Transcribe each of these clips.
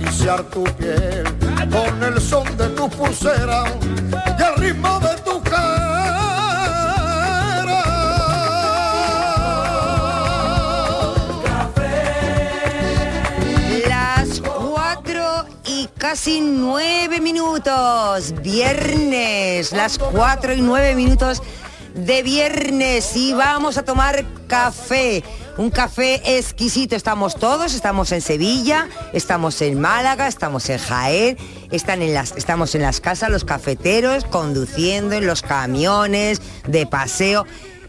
Acariciar tu piel con el son de tu pulsera y el ritmo de tu Las cuatro y casi nueve minutos. Viernes, las cuatro y nueve minutos de viernes y vamos a tomar café. Un café exquisito. Estamos todos, estamos en Sevilla, estamos en Málaga, estamos en Jaén, están en las, estamos en las casas los cafeteros, conduciendo en los camiones, de paseo.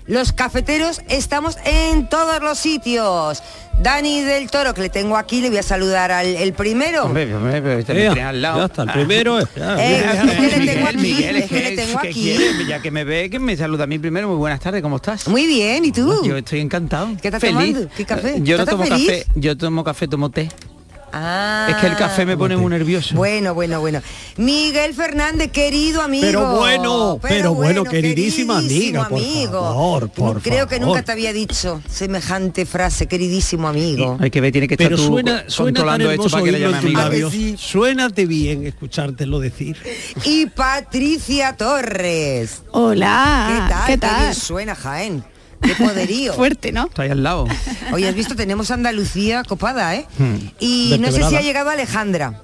Los cafeteros estamos en todos los sitios. Dani del Toro, que le tengo aquí, le voy a saludar al el primero. Hombre, me al lado. ya está, el primero, Eh, es que le tengo Miguel, aquí, Miguel, es que le tengo ¿qué aquí. quiere? Ya que me ve, que me saluda a mí primero. Muy buenas tardes, ¿cómo estás? Muy bien, ¿y tú? Yo estoy encantado. ¿Qué estás feliz. tomando? ¿Qué café? Yo no ¿Estás tomo feliz? café, yo tomo café, tomo té. Ah. Es que el café me pone muy nervioso. Bueno, bueno, bueno. Miguel Fernández, querido amigo. Pero bueno, pero bueno, queridísima amiga, por amigo. favor, por Creo que nunca te había dicho semejante frase, queridísimo amigo. Hay que ver, tiene que estar Pero tú suena, suena tan esto para que le llame amigo. labios. Suénate bien escuchártelo decir. Y Patricia Torres. Hola, ¿Qué tal? ¿qué Qué tal? bien suena Jaén. Qué poderío. Fuerte, ¿no? Está ahí al lado. Hoy has visto, tenemos Andalucía copada, ¿eh? Hmm. Y no sé si ha llegado Alejandra.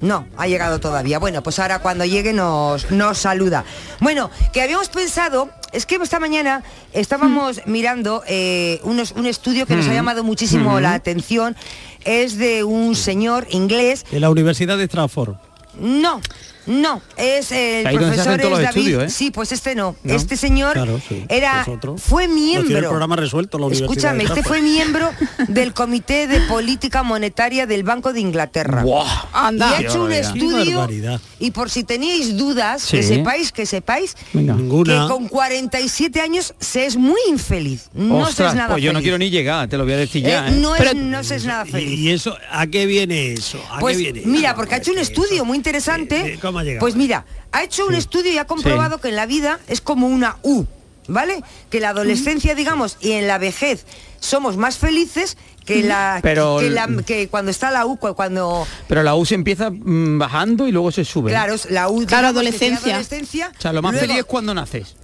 No, ha llegado todavía. Bueno, pues ahora cuando llegue nos, nos saluda. Bueno, que habíamos pensado, es que esta mañana estábamos mirando eh, unos- un estudio que nos ha Mm. llamado muchísimo Mm. la atención. Es de un señor inglés. De la Universidad de Stratford. No, no, es el Ahí se profesor es David. estudios, ¿eh? Sí, pues este no. ¿No? Este señor Claro, sí, era es otro. fue miembro. el programa resuelto la Escúchame, este fue miembro del Comité de Política Monetaria del Banco de Inglaterra. Y ha hecho un estudio y por si teníais dudas, Sí. que sepáis, que sepáis Venga. Ninguna. que con 47 años se es muy infeliz. No se Ostras, es nada pues yo no feliz. quiero ni llegar, te lo voy a decir Eh, ya. ¿eh? no, Pero- es, no se es nada feliz. ¿Y eso a qué viene eso? ¿A Pues qué viene? mira, eso? porque ha hecho un estudio eso- muy interesante. Eh, eh, ¿cómo ha llegado? Pues mira, ha hecho un estudio y ha comprobado que en la vida es como una U, ¿vale? Que la adolescencia, digamos, y en la vejez somos más felices que la Pero que, la- que cuando está la U, cu- cuando Pero la U se empieza mm, bajando y luego se sube. claro, es la U Claro, adolescencia. adolescencia, O sea, lo más luego, feliz es cuando naces.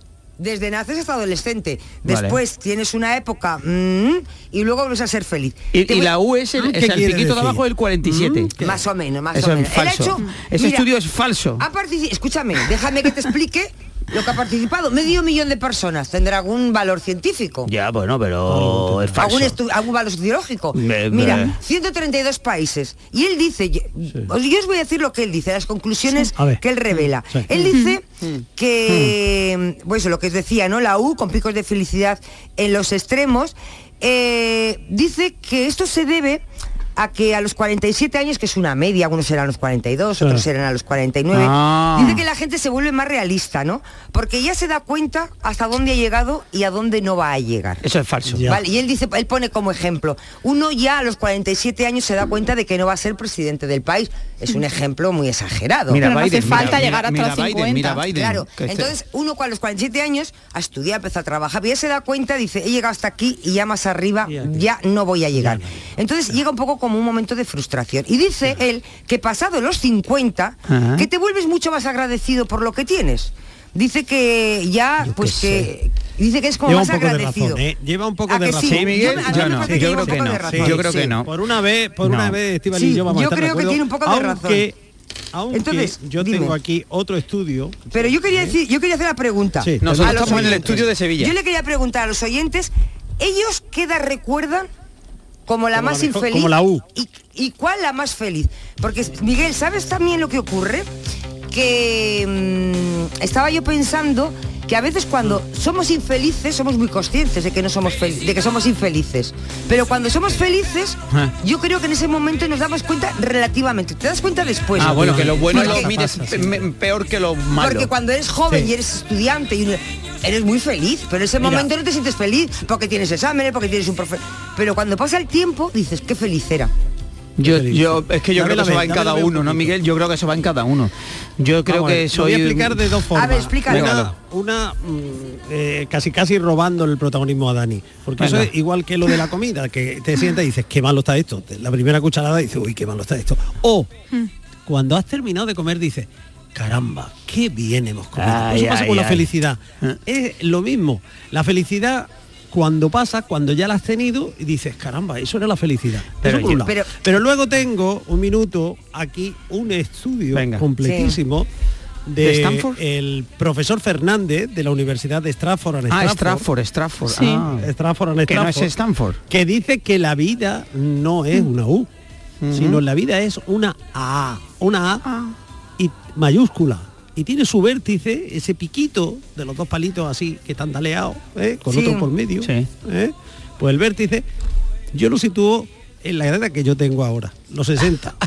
Desde naces hasta adolescente. Vale. Después tienes una época mm, y luego vuelves a ser feliz. Y, Te y voy- la U es el, ¿Qué es el piquito de abajo del 47. Más o menos, más Eso o es menos. Ha falso. hecho- Ese mira, estudio es falso. Escúchame, déjame que te explique lo que ha participado. Medio millón de personas tendrá algún valor científico. Ya, bueno, pero es falso. Algún, algún valor sociológico. Me- me- Mira, 132 países. Y él dice, yo, os- yo os voy a decir lo que él dice, las conclusiones que él revela. Sí. Él dice que, pues lo que os decía, ¿no? La U, con picos de felicidad en los extremos, eh, dice que esto se debe a que a los 47 años, que es una media, algunos serán a los 42, otros Sí. serán a los 49, Ah. dice que la gente se vuelve más realista, ¿no? Porque ya se da cuenta hasta dónde ha llegado y a dónde no va a llegar. Eso es falso. Vale, y él dice, él pone como ejemplo, uno ya a los 47 años se da cuenta de que no va a ser presidente del país. Es un ejemplo muy exagerado. Mira Pero no hace Biden, mira- falta mira- llegar hasta mira los Biden, 50. Mira Biden, Claro, este- entonces uno con los 47 años a estudiar, empezó a trabajar, pero ya se da cuenta, dice, he llegado hasta aquí y ya más arriba Y ya no voy a llegar. Entonces llega un poco como un momento de frustración. Y dice él que pasado los 50, Ajá. que te vuelves mucho más agradecido por lo que tienes. Dice que ya, Yo pues que... Dice que es como Lleva más agradecido. razón, ¿eh? Lleva un poco ¿A de que razón. sí? Sí, Miguel, Yo- a mí yo me no, parece que yo lleva creo un que poco de no. razón. Yo creo que no. Por una vez, por No. una vez, y yo vamos a yo de creo que tiene un poco de razón. aunque, Entonces, yo dime. tengo aquí otro estudio. Pero yo quería decir, yo quería hacer la pregunta. Sí, Nosotros estamos en el estudio de Sevilla. Yo le quería preguntar a los oyentes, ¿ellos qué edad recuerdan como la Como la más mejor- infeliz? como la U. ¿Y, y cuál la más feliz? Porque, Miguel, ¿sabes también lo que ocurre? que mm, estaba yo pensando que a veces cuando somos infelices somos muy conscientes de que no somos de que somos infelices. Pero cuando somos felices, Ah. yo creo que en ese momento nos damos cuenta relativamente. Te das cuenta después. ah, bueno, que lo bueno Porque- lo pe- peor que lo malo. Porque cuando eres joven Sí. y eres estudiante y eres muy feliz, pero en ese Mira. momento no te sientes feliz porque tienes exámenes, porque tienes un profe. Pero cuando pasa el tiempo dices qué feliz era. Yo, yo es que yo Dame creo que eso va en cada uno, ¿no. Miguel? Yo creo que eso va en cada uno. Yo creo Vamos a ver, que lo soy voy a explicar de dos formas. ver, explícalo. Una, una, mm, eh, casi casi robando el protagonismo a Dani. Porque eso es igual que lo de la comida, que te sientas y dices, qué malo está esto. La primera cucharada dices, uy, qué malo está esto. O cuando has terminado de comer dices, caramba, qué bien hemos comido. Ay, eso pasa ay, con la felicidad. Eh. Es lo mismo. La felicidad cuando pasa, cuando ya la has tenido y dices, caramba, eso era la felicidad. Pero Eso por un yo- lado. pero- Pero luego tengo un minuto aquí un estudio Venga. completísimo de, ¿De Stanford? el profesor Fernández de la Universidad de Stratford Ah, Stratford. Stratford, Stratford. Sí. ah. Stratford Que no es Stanford. que dice que la vida no es una U, sino la vida es una A, una A Ah. y mayúscula. Y tiene su vértice, ese piquito de los dos palitos así que están daleados, ¿eh? con Sí. otro por medio. Sí. ¿eh? Pues el vértice, yo lo sitúo en la edad que yo tengo ahora, los 60.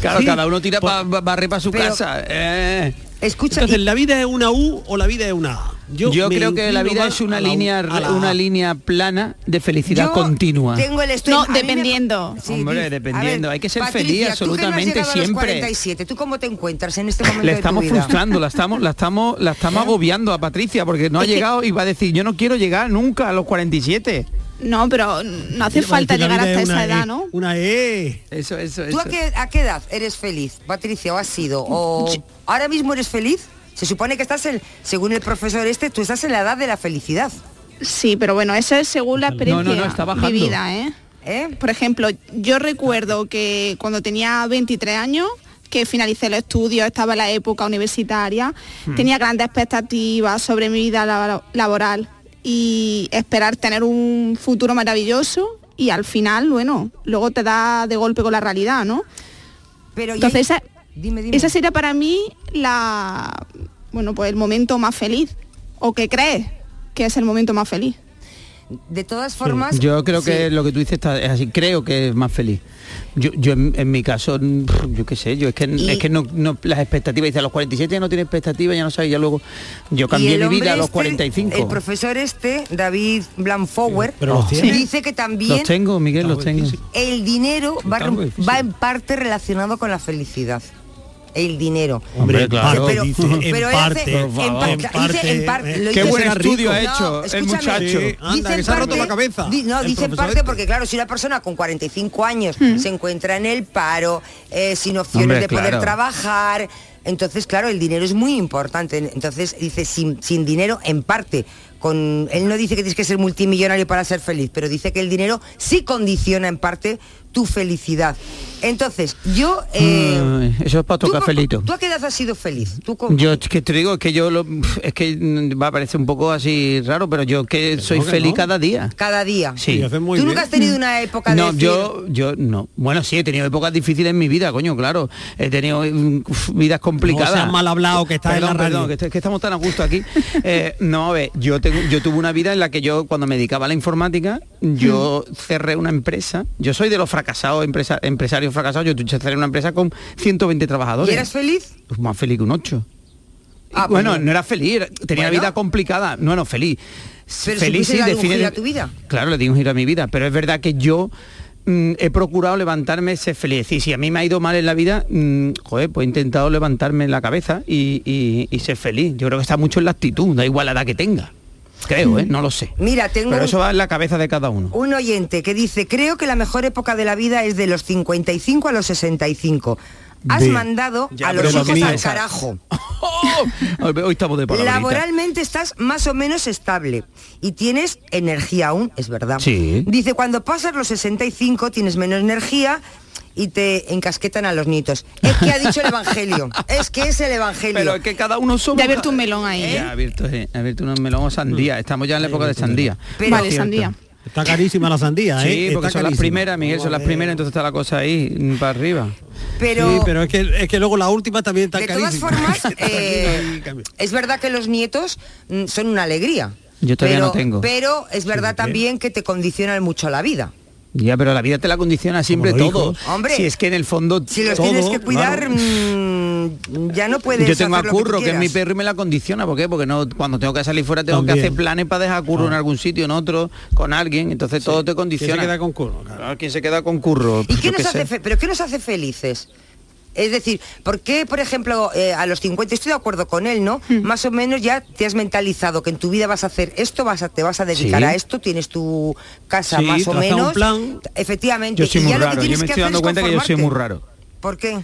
Claro, Sí, cada uno tira para barrer para su Pero- casa. eh. Escucha, Entonces, y- ¿la vida es una U o la vida es una A? Yo, creo que la vida es una línea la una línea plana de felicidad yo continua. Tengo el estudio. No, a mí me- dependiendo. Hombre, di- dependiendo. Hay que ser Patricia, feliz tú que no has absolutamente llegado a los siempre. 47, ¿tú cómo te encuentras en este momento Le de tu estamos vida? frustrando, la estamos, la estamos, la estamos agobiando a Patricia porque no ha llegado y va a decir yo no quiero llegar nunca a los 47. No, pero no hace falta llegar hasta es esa edad, E, ¿no? Una E. Eso, eso, ¿Tú eso. a qué, a qué edad eres feliz, Patricia, o has sido? ¿O ahora mismo eres feliz? Se supone que estás, en, según el profesor este, tú estás en la edad de la felicidad. Sí, pero bueno, eso es según la No, no, experiencia no, está bajando. vivida, ¿eh? ¿eh? Por ejemplo, yo recuerdo que cuando tenía 23 años, que finalicé los estudios, estaba en la época universitaria, Hmm. tenía grandes expectativas sobre mi vida labo- laboral y esperar tener un futuro maravilloso y al final, bueno, luego te da de golpe con la realidad, ¿no? Pero Entonces esa, dime, dime. esa sería para mí la, bueno, pues el momento más feliz. ¿O que crees que es el momento más feliz? de todas formas, Yo creo que sí. lo que tú dices está, es así, creo que es más feliz. Yo, yo en, en mi caso, yo qué sé, yo es que, Y- es que no, no- las expectativas, dice a los 47 ya no tiene expectativas, ya no sabes, ya luego yo cambié mi vida a los este, 45. El profesor este, David Blanfower, tiene. dice que también Los tengo, Miguel, Está los tengo. difícil. el dinero va, va en parte relacionado con la felicidad. El dinero. Hombre, claro. Pero- dice, pero en hace- parte, en en parte- parte, dice en parte, eh, lo Qué buen No, estudio ha hecho el escúchame. muchacho. Sí, anda, Dice que en se ha roto parte- la cabeza. di- no, el dice en parte este. porque claro, si una persona con 45 años Hmm. se encuentra en el paro, eh, sin opciones Hombre, de poder claro. trabajar, entonces claro, el dinero es muy importante. Entonces dice sin, sin dinero en parte. Con, él no dice que tienes que ser multimillonario para ser feliz, pero dice que el dinero sí condiciona en parte tu felicidad. Entonces, yo... eh, Ay, eso es para ¿tú otro co- cafelito. ¿Tú a qué edad has sido feliz? ¿Tú con- Yo es que te digo es que yo lo, es que mm, va a parecer un poco así raro, pero yo que soy que feliz no. cada día. cada día. Sí. Sí, hace muy ¿Tú bien. nunca has tenido una época de No, yo, yo no. Bueno, sí, he tenido épocas difíciles en mi vida, coño, claro. He tenido mm, uf, vidas complicadas. No seas mal hablado, que estás en Perdón, la radio. perdón, que, est- que estamos tan a gusto aquí. Eh, no, a ver, yo, tengo, yo tuve una vida en la que yo, cuando me dedicaba a la informática, yo cerré una empresa. Yo soy de los fracasados, empresa- empresarios fracasados. Yo cerré una empresa con 120 trabajadores. ¿y eras feliz? Pues más feliz que un 8. Ah, pues bueno, no era feliz, era- tenía Bueno. vida complicada. No, no, feliz. Pero feliz darle un define- a tu vida. Claro, le di un giro a mi vida, pero es verdad que yo mm, he procurado levantarme, ser feliz. Y si a mí me ha ido mal en la vida, mm, joder, pues he intentado levantarme en la cabeza y, y- y ser feliz. Yo creo que está mucho en la actitud, da igual la edad que tenga. Creo, ¿eh? No lo sé. Mira, tengo Pero eso va en la cabeza de cada uno. un oyente que dice, creo que la mejor época de la vida es de los 55 a los 65. Has mandado a los hijos al carajo. Hoy estamos de. Laboralmente estás más o menos estable y tienes energía aún, es verdad. Sí. Dice, cuando pasas los 65 tienes menos energía y te encasquetan a los nietos. Es que ha dicho el Evangelio. Es que es el Evangelio. Pero es que cada uno somos... Ya ha abierto un melón ahí, ¿eh? Ya ha abierto, ha abierto un melón o sandía. Estamos ya en la época de sandía. Pero- vale, sandía. Está carísima la sandía, ¿eh? Sí, porque Está son las carísima. primeras, Miguel, son las primeras, entonces está la cosa ahí mm, para arriba. Pero, Sí, pero es que, es que luego la última también está de todas carísima. formas, eh, es verdad que los nietos mm, son una alegría. Yo todavía pero, no tengo. Pero es verdad también que te condicionan mucho la vida. Ya, pero la vida te la condiciona siempre todo. Hombre, si es que en el fondo Si los todo, tienes que cuidar, claro. mm, ya no puedes Yo tengo a hacer Curro, que, es mi perro y me la condiciona. ¿Por qué? Porque no, cuando tengo que salir fuera tengo que hacer planes para dejar a Curro en algún sitio, en otro, con alguien. Entonces todo te ¿Quién condiciona. se queda con curro? Claro. ¿Quién se queda con Curro? ¿Y qué yo nos qué hace sé. fe- pero qué nos hace felices? Es decir, ¿por qué, por ejemplo, eh, a los 50, estoy de acuerdo con él, ¿no? Hmm. Más o menos ya te has mentalizado que en tu vida vas a hacer esto, vas a, te vas a dedicar Sí. a esto, tienes tu casa Sí, más o un menos. plan. Efectivamente. Yo soy y muy ya lo que raro. Yo tienes me que estoy hacer dando es cuenta que yo soy muy raro. ¿Por qué?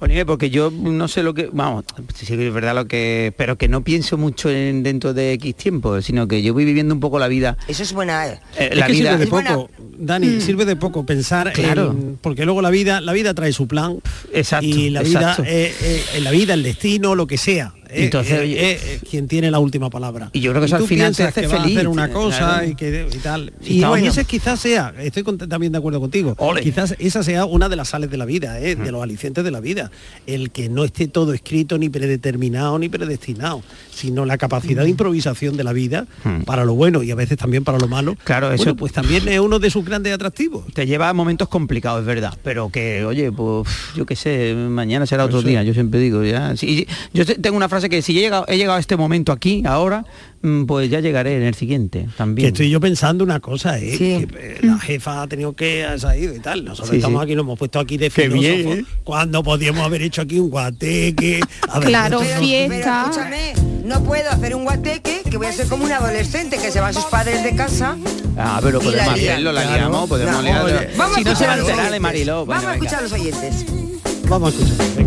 Jolín, porque yo no sé lo que, vamos, sí que es verdad lo que, pero que no pienso mucho en dentro de X tiempo, sino que yo voy viviendo un poco la vida. Eso es buena. eh. eh, Es la que vida sirve de Es buena- poco, Dani, sirve de poco pensar Claro. en- porque luego la vida, la vida trae su plan Exacto, y la exacto. vida, eh, eh, en la vida, el destino, lo que sea. Eh, Entonces, eh, eh, eh, quien tiene la última palabra. Y yo creo que eso al final te hace que feliz, hacer una cosa claro. y, que, y tal. Y está bueno, ese quizás sea, estoy cont- también de acuerdo contigo, Ole. quizás esa sea una de las sales de la vida, de los alicientes de la vida. El que no esté todo escrito, ni predeterminado, ni predestinado, sino la capacidad de improvisación de la vida para lo bueno y a veces también para lo malo. Claro, eso- Bueno, pues también es uno de sus grandes atractivos. Te lleva a momentos complicados, es verdad, pero que, oye, pues yo qué sé, mañana será otro Eso. día, yo siempre digo, ya. Sí, yo te- tengo una frase que si he llegado, he llegado a este momento aquí, ahora, mm, pues ya llegaré en el siguiente Que también. estoy yo pensando una cosa, ¿eh? Sí. que eh, la jefa ha tenido que ha salido y tal. Nosotros Sí, estamos sí. aquí, nos hemos puesto aquí de Qué bien, ¿eh? cuando podíamos haber hecho aquí un guateque. A ver, Claro, Pero, fiesta. pero escúchame, no puedo hacer un guateque que voy a ser como un adolescente que se van sus padres de casa. Ah, pero podemos hacerlo, la liamos, podemos No, liarlo. si a no se va escuchar a enterar de. Mariló. Vamos a escuchar a los oyentes. Vamos a escuchar,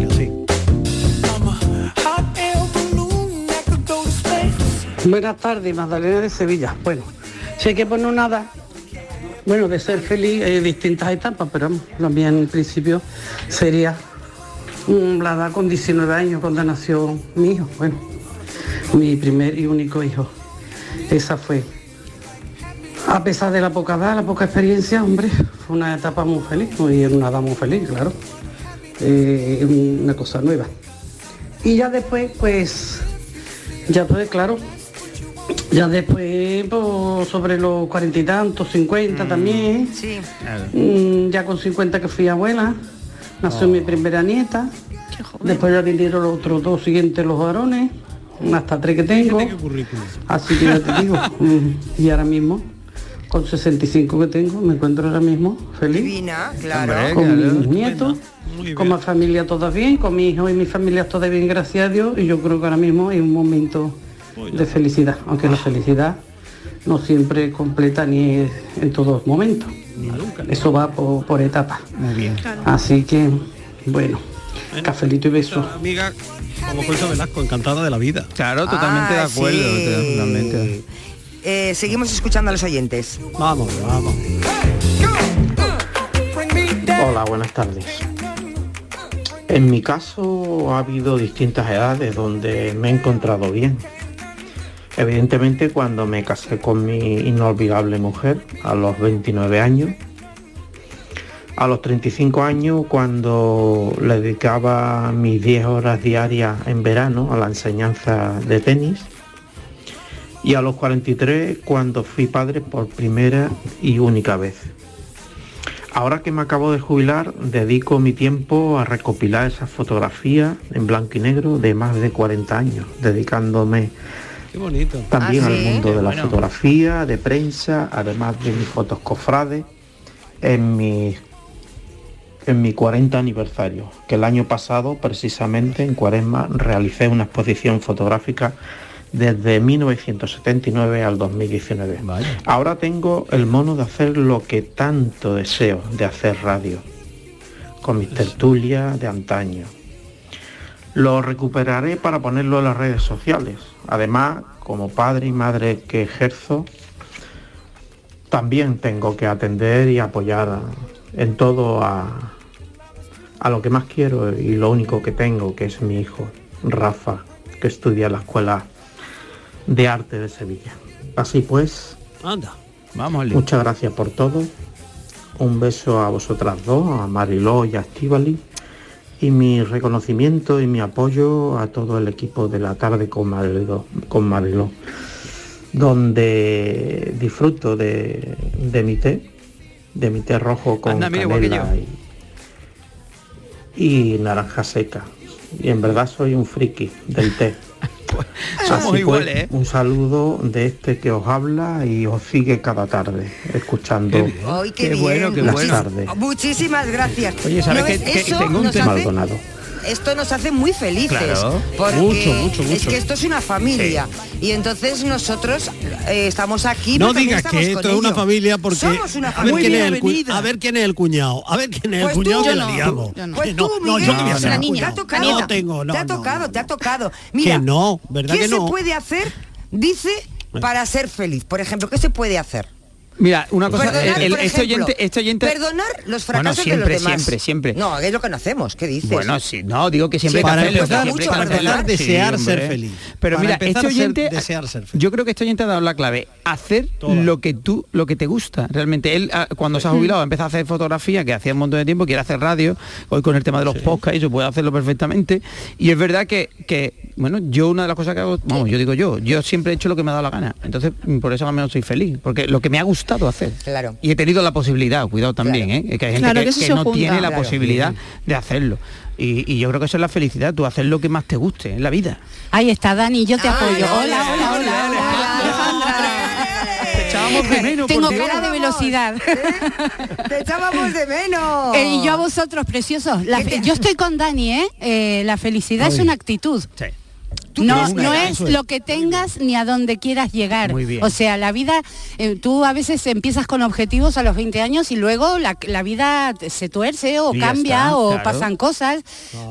Buenas tardes, Magdalena de Sevilla. Bueno, si hay que poner nada, bueno, de ser feliz hay distintas etapas, pero mía en principio sería mm, la edad con 19 años cuando nació mi hijo, bueno, mi primer y único hijo. Esa fue. A pesar de la poca edad, la poca experiencia, hombre, fue una etapa muy feliz, y una edad muy feliz, claro. Eh, una cosa nueva. Y ya después, pues, ya pues, claro, ya después, pues, sobre los cuarenta y tantos, cincuenta también, Sí. Mm, ya con 50 que fui abuela, nació mi primera nieta, después ya vinieron los otros dos siguientes, los varones, hasta tres que tengo, así que ya te digo, mm, y ahora mismo, con 65 que tengo, me encuentro ahora mismo feliz. Divina, claro. Con claro. mis nietos, con mi familia todas bien, con mi hijo y mi familia todas bien, gracias a Dios, y yo creo que ahora mismo es un momento de felicidad, aunque la felicidad no siempre completa ni es en todos momentos. Eso va por, por etapas. Muy bien. Así que, bueno, cafelito y beso. Amiga, como Concha Velasco, encantada de la vida. Claro, totalmente Ah, de acuerdo. sí. totalmente. Eh, seguimos escuchando a los oyentes. Vamos, vamos. Hola, buenas tardes. En mi caso ha habido distintas edades donde me he encontrado bien. Evidentemente cuando me casé con mi inolvidable mujer a los 29 años. A los 35 años cuando le dedicaba mis 10 horas diarias en verano a la enseñanza de tenis. Y a los 43 cuando fui padre por primera y única vez. Ahora que me acabo de jubilar, dedico mi tiempo a recopilar esas fotografías en blanco y negro de más de 40 años, dedicándome Qué bonito. también ¿Ah, al sí? mundo de la Bueno. fotografía, de prensa, además de mis fotos cofrades, en mi, en mi 40 aniversario, que el año pasado, precisamente en Cuaresma, realicé una exposición fotográfica desde 1979 al 2019. Vaya. Ahora tengo el mono de hacer lo que tanto deseo, de hacer radio, con mis tertulias de antaño. Lo recuperaré para ponerlo en las redes sociales. Además, como padre y madre que ejerzo, también tengo que atender y apoyar en todo a, a lo que más quiero y lo único que tengo, que es mi hijo, Rafa, que estudia en la Escuela de Arte de Sevilla. Así pues, Anda. Vamos. Muchas gracias por todo. Un beso a vosotras dos, a Mariló y a Estivali. Y mi reconocimiento y mi apoyo a todo el equipo de la tarde con Mariló, con Mariló donde disfruto de, de mi té, de mi té rojo con Anda, canela y, y naranja seca. Y en verdad soy un friki del té. Somos Así iguales, pues, ¿eh? Un saludo de este que os habla y os sigue cada tarde, escuchando Ay, qué, Qué bien. bueno, qué las bueno. tardes. Muchísimas gracias. Oye, ¿sabes ¿No qué- ves? qué- Eso tengo un tema- hace-. Esto nos hace muy felices. Claro. Porque Mucho, mucho, es mucho. que esto es una familia. Y entonces nosotros eh, estamos aquí. No digas estamos que esto es una familia porque Somos una a ver, familia. quién es el cu- a ver quién es el cuñado, a ver quién es Pues el cuñado tú, que la no. liamos. Yo no. Pues tú, yo niña. Te ha cuñado. tocado, No tengo, no, te ha tocado, te ha tocado. Mira, Que no, ¿verdad ¿qué que se puede hacer? Dice para ser feliz. Por ejemplo, ¿qué se puede hacer? Mira, una cosa, Perdonar, el- este ejemplo, oyente, este oyente Perdonar los Bueno, fracasos siempre, de los demás. siempre, siempre. No, es lo que no hacemos. ¿Qué dices? Bueno, sí, no, digo que siempre Sí, hay para que empezar, mucho para empezar, desear ser feliz. Pero Para mira, este ser- oyente, desear ser feliz. yo creo que este oyente ha dado la clave, hacer Toda. lo que tú, lo que te gusta. Realmente él ah, cuando se ha jubilado ha empezado a hacer fotografía, que hacía un montón de tiempo, quiere hacer radio, hoy con el tema de los podcasts, eso puede hacerlo perfectamente. Y es verdad que, que, bueno, yo una de las cosas que hago, vamos, yo digo yo, yo siempre he hecho lo que me ha dado la gana. Entonces, mm, por eso más o menos soy feliz, porque lo que me ha gustado hacer. Claro. Y he tenido la posibilidad, cuidado también, Claro. ¿eh? que hay gente Claro, que, no junta. tiene la Claro. posibilidad de hacerlo. Y, y yo creo que eso es la felicidad, tú hacer lo que más te guste en la vida. Ahí está, Dani, yo te Ay, apoyo. hola, Hola, hola, hola, hola. hola, Te echábamos de menos, Tengo cara de velocidad. Te echábamos de menos. Eh, y yo a vosotros, preciosos. La ¿Qué fe- te- yo estoy con Dani, ¿eh? Eh, la felicidad es una actitud. Sí. No, no edad, es lo que tengas ni a dónde quieras llegar. Muy bien. O sea, la vida, eh, tú a veces empiezas con objetivos a los 20 años y luego la, la vida se tuerce o Y cambia está, o claro. pasan cosas.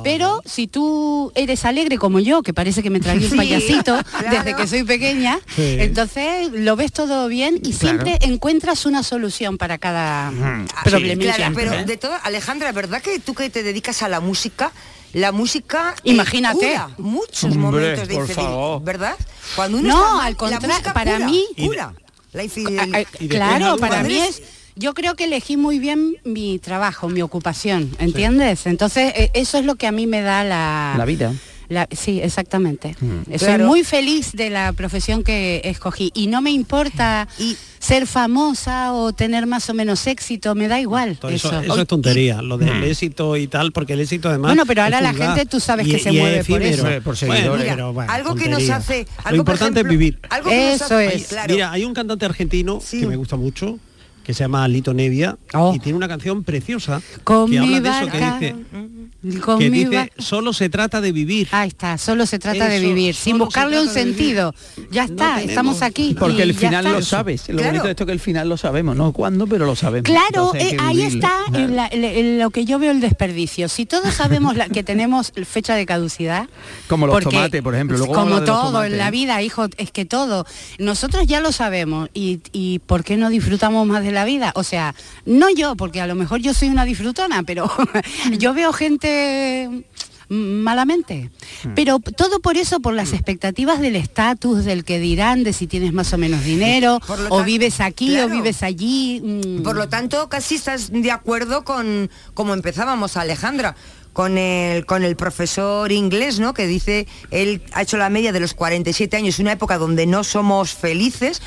Pero si tú eres alegre como yo, que parece que me tragué un Sí, payasito claro. desde que soy pequeña, Sí. entonces lo ves todo bien y Claro. siempre encuentras una solución para cada Ah, problemilla. Claro, pero ¿eh? de todo, Alejandra, ¿verdad que tú que te dedicas a la música, la música Imagínate. cura muchos Hombre, momentos de favor. ¿verdad? Cuando uno No, está mal, al la contra- música para cura, mí- cura la infidelidad. Ah, ah, Y después Claro, para mí es... Yo creo que elegí muy bien mi trabajo, mi ocupación, ¿entiendes? Entonces, eh, eso es lo que a mí me da la... La vida. La- sí, exactamente. Soy Claro. muy feliz de la profesión que escogí y no me importa Y- ser famosa o tener más o menos éxito, me da igual Todo eso, eso. eso es tontería, lo del éxito y tal, porque el éxito además. Bueno, pero ahora la gente, tú sabes que y- se y es mueve por eso. Hombre, por seguidores. Bueno, Mira, pero, bueno, algo que nos tontería. hace... Lo algo, por importante ejemplo, es vivir. Algo que nos Eso hace- es. claro. Mira, hay un cantante argentino Sí. que me gusta mucho, que se llama Lito Nevia, Oh. y tiene una canción preciosa Con que mi habla de eso, que dice, con que mi dice, solo se trata de vivir. Ahí está, solo se trata de vivir, sin buscarle un vivir. sentido. Ya está, estamos aquí. Porque el final lo sabes. Lo Claro. bonito de esto es que el final lo sabemos, no cuándo, pero lo sabemos. Claro, Entonces eh, ahí está Claro. en la- en- en lo que yo veo el desperdicio. Si todos sabemos la- que tenemos fecha de caducidad, Como los porque- tomates, por ejemplo. Luego como todo en la vida, hijo, es que todo. Nosotros ya lo sabemos y, y ¿por qué no disfrutamos más de la vida? O sea, no yo, porque a lo mejor yo soy una disfrutona, pero yo veo gente malamente. Hmm. Pero todo por eso, por las expectativas del estatus, del que dirán, de si tienes más o menos dinero, o vives aquí claro. o vives allí. mm. Por lo tanto, casi estás de acuerdo con como empezábamos, Alejandra, con el, con el profesor inglés, ¿no? Que dice, él ha hecho la media de los 47 años, una época donde no somos felices,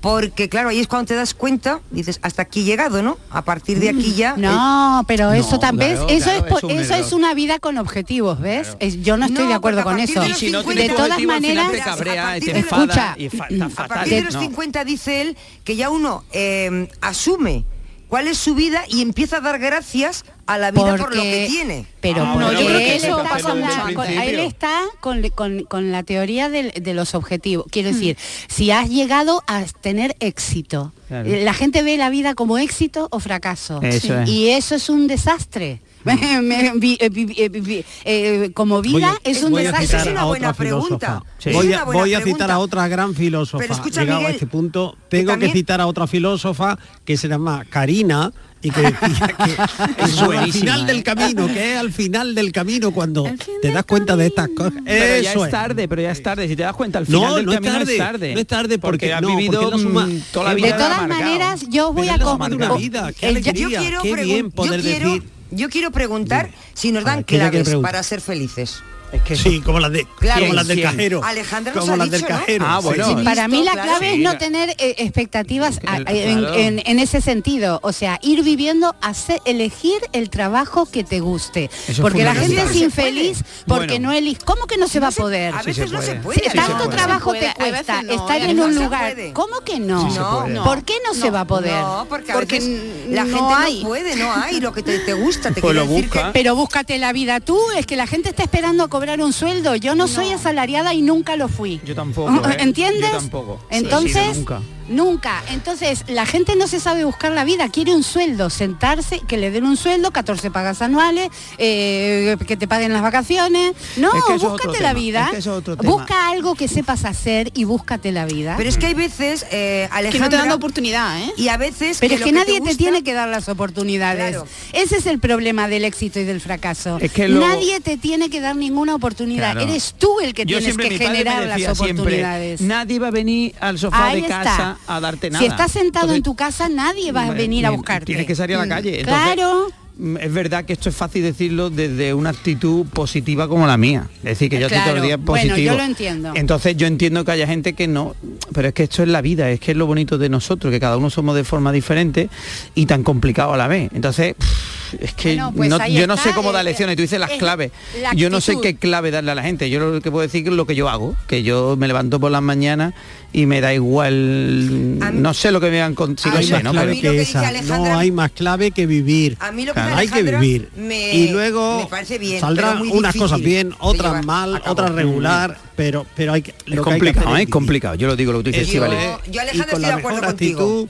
porque claro, ahí es cuando te das cuenta, dices, hasta aquí he llegado, ¿no? A partir de aquí ya... No, pero eso No, también, claro, eso, claro, es, eso es una vida con objetivos, ¿ves? Es- yo no estoy No, de acuerdo con eso. de si no 50 tienes de todas maneras, te cabrea, a te de- enfada Escucha, y fa- a partir de los No. 50 dice él que ya uno eh, asume cuál es su vida y empieza a dar gracias a la vida por lo que tiene. Pero Ah, eso hay que está hacerlo con desde la, el con- principio. él está con, con- con la teoría del- de los objetivos. Hmm. Quiero decir, si has llegado a tener éxito, Claro. la gente ve la vida como éxito o fracaso. Eso es. Y eso es un desastre. eh, eh, eh, como vida a- es un voy a desastre. citar Es una a buena otra filósofa. pregunta. Sí. Voy, a, voy a citar pregunta. a otra gran filósofa. Pero escucha, Llegado Miguel, a este punto, tengo que citar a otra filósofa que se llama Karina y que decía que Es al final ¿eh? del camino, que es al final del camino cuando te das cuenta de estas cosas. Pero ya es tarde, pero ya es tarde. Si te das cuenta, al final No, del no es camino tarde, es tarde. no es tarde porque- has no, vivido porque suma- toda la de vida de todas maneras, yo voy Pero a una vida, qué alegría. Yo quiero, qué bien poder yo quiero, decir- yo quiero preguntar si nos dan ver, ¿quién le quiere claves para ser felices. Es que Sí, como las de, Claro. como las del cajero. Alejandra como las del cajero. Ah, sí. bueno. Sí. Sí. Para mí la Claro. clave es no tener eh, expectativas a- Claro. en, en- en ese sentido. O sea, ir viviendo, hacer, elegir el trabajo que te guste. porque la gente es infeliz porque Bueno. no elige. ¿Cómo que no se va a poder? A Sí veces no se puede. Sí, tanto se puede. trabajo te cuesta no, estar en un lugar. puede. ¿Cómo que no? Sí se No, puede. no. ¿Por qué no, se va a poder? No, porque, a Porque la no gente hay. no puede, no hay lo que te, gusta. Te Pues Pero búscate la vida tú, es que la gente está esperando a cobrar un sueldo. Yo no, soy asalariada y nunca lo fui. Yo tampoco, ¿eh? ¿Entiendes? Yo tampoco. Entonces, Sí, nunca. Nunca. Entonces, la gente no se sabe buscar la vida, quiere un sueldo, sentarse, que le den un sueldo, 14 pagas anuales, eh, que te paguen las vacaciones. No, Es que es búscate la tema, vida. es que eso es otro tema. Busca algo que sepas hacer y búscate la vida. Pero es que hay veces, eh, Que no te dan oportunidad, ¿eh? y a veces Pero es lo que, nadie te, gusta- tiene que dar las oportunidades. Claro. Ese es el problema del éxito y del fracaso. Es que lo- Nadie te tiene que dar ninguna oportunidad. Claro. Eres tú el que Yo tienes siempre, que generar las siempre, oportunidades. nadie va a venir al sofá Ahí de está. A darte nada. Si estás sentado Entonces, en tu casa, nadie va a Hombre, venir a ni- buscarte. Tienes que salir a la Mm, calle. Entonces, Claro. mm, Es verdad que esto es fácil decirlo desde una actitud positiva como la mía. Es decir, que yo estoy todo el Claro. día Bueno, positivo. yo lo entiendo. Entonces yo entiendo que haya gente que no, pero es que esto es la vida, es que es lo bonito de nosotros, que cada uno somos de forma diferente y tan complicado a la vez. Entonces, pff, es que Bueno, pues no- yo no sé cómo dar eh, lecciones, tú dices las es claves. la Yo no sé qué clave darle a la gente. Yo lo que puedo decir es lo que yo hago, que yo me levanto por las mañanas y me da igual, mí- no sé lo que me hagan con si a lo mí sé, lo- más ¿no? no hay más clave que vivir. A mí lo que dice hay que vivir. me- y luego me parece bien, saldrán unas cosas bien, otras llevar mal, otras regular, pero pero hay que es lo que hay que complicado, hacer ¿eh? es es complicado. Yo lo digo lo que tú dices, sí, vale. es, Yo, con estoy de acuerdo contigo. actitud,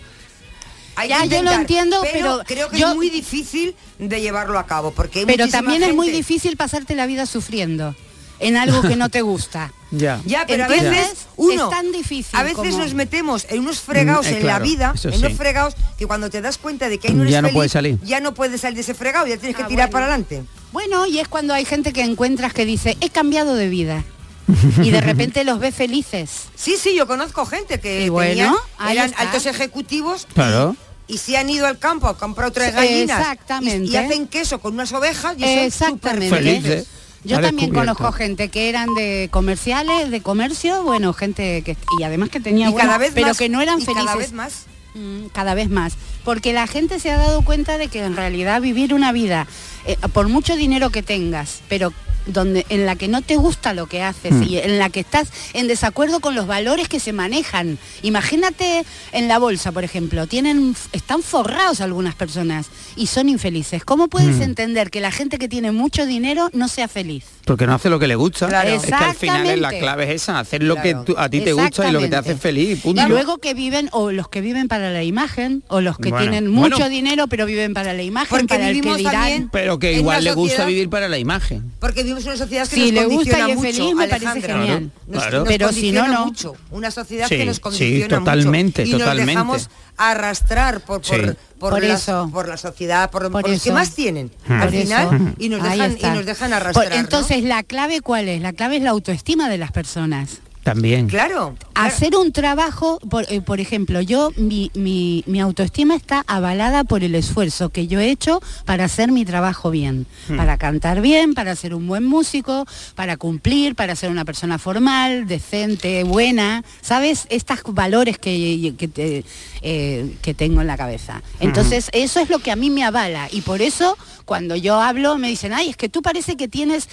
Hay Ya, yo lo entiendo, pero creo que yo- es muy difícil de llevarlo a cabo porque hay Pero también es muy difícil pasarte la vida sufriendo en algo que no te gusta. Ya. Ya, pero a veces uno Es tan difícil A veces como- nos metemos en unos fregados Mm, eh, en claro, la vida, en unos sí. fregados que cuando te das cuenta de que ahí no eres Ya no feliz, puedes salir. ya no puedes salir de ese fregado, ya tienes que Ah, tirar bueno. para adelante. Bueno, y es cuando hay gente que encuentras que dice, he cambiado de vida. y de repente los ves felices. Sí, sí, yo conozco gente que bueno, tenían- eran altos ejecutivos Claro. y, si han ido al campo a comprar otras gallinas Exactamente. Y, y hacen queso con unas ovejas y son Exactamente. Felices. Yo también conozco gente que eran de comerciales, de comercio, bueno, gente que y además que tenía Y cada vez pero más, que no eran y felices. cada vez más. Mm, cada vez más. Porque la gente se ha dado cuenta de que en realidad vivir una vida, eh, por mucho dinero que tengas, pero donde en la que no te gusta lo que haces Mm. y en la que estás en desacuerdo con los valores que se manejan. Imagínate en la bolsa, por ejemplo, tienen están forrados algunas personas y son infelices. ¿Cómo puedes Mm. entender que la gente que tiene mucho dinero no sea feliz? Porque no hace lo que le gusta. Claro. Es que al final es la clave es esa, hacer lo Claro. que tú- a ti te gusta y lo que te hace feliz. punto. Y luego que viven, o los que viven para la imagen, o los que Bueno, tienen mucho bueno. dinero pero viven para la imagen, Porque para el que vivimos dirán. también Pero que igual le gusta vivir para la imagen. Porque vivimos en una sociedad que Si nos le gusta condiciona y es mucho, feliz, me parece Alejandra. genial. Nos- Claro. nos Pero si no, condiciona no. mucho. Una sociedad Sí, que nos sí, condiciona totalmente, mucho. Y totalmente. nos dejamos arrastrar por, por, Sí. por, Por las- eso. por la sociedad, por, Por por los que más tienen Hmm. al final y nos dejan, y nos dejan Por- arrastrar. ¿no? entonces, ¿la clave cuál es? La clave es la autoestima de las personas. También. claro. claro. Hacer un trabajo, por, eh, por ejemplo, yo, mi, mi- mi autoestima está avalada por el esfuerzo que yo he hecho para hacer mi trabajo bien, Hmm. para cantar bien, para ser un buen músico, para cumplir, para ser una persona formal, decente, buena, ¿sabes? Estos valores que, que, te- eh, que tengo en la cabeza. Entonces, eso es lo que a mí me avala y por eso cuando yo hablo me dicen, ay, es que tú parece que tienes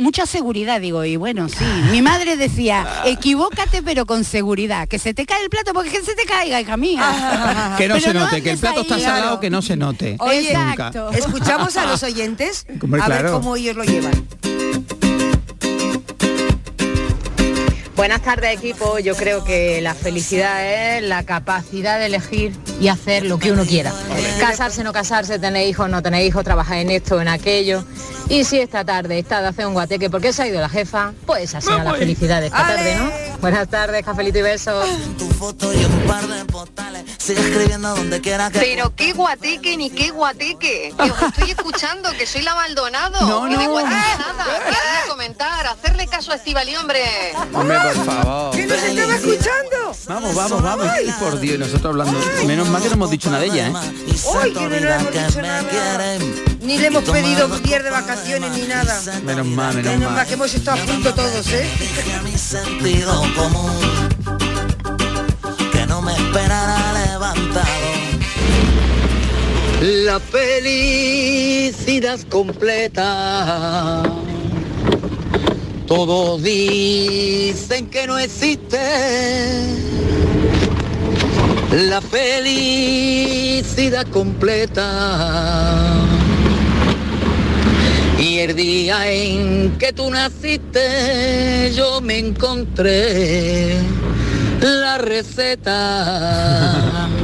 mucha seguridad. Digo, y bueno, sí. Mi madre decía, equivócate pero con seguridad, que se te cae el plato porque que se te caiga, hija mía. Que no Pero se note, que el plato ahí, está salado, claro. que no se note. Oye. Escuchamos a los oyentes a ver cómo ellos lo llevan. Buenas tardes equipo, yo creo que la felicidad es la capacidad de elegir y hacer lo que uno quiera. Casarse, no casarse, tener hijos, no tener hijos, trabajar en esto, en aquello. Y si esta tarde está de hacer un guateque porque se ha ido la jefa, pues así a la felicidad de esta tarde, ¿no? Buenas tardes, cafelito y besos. Pero qué guateque ni qué guateque. Que os estoy escuchando, que soy la Maldonado. No, Que de no. guateque nada. Comentar, hacerle caso a Estivali, hombre. Hombre, por favor. ¿Que nos estaba escuchando? Vamos, vamos, vamos. Ay, por Dios, nosotros hablando. Menos mal que no hemos dicho nada de ella, ¿eh? Uy, que no le hemos dicho nada. Ni le hemos pedido días de vacaciones ni nada. Menos mal, menos Menos mal mal. que hemos estado a punto todos, ¿eh? sentido común que no me esperara levantado. La felicidad completa. Todos dicen que no existe. La felicidad completa. Y el día en que tú naciste, yo me encontré la receta.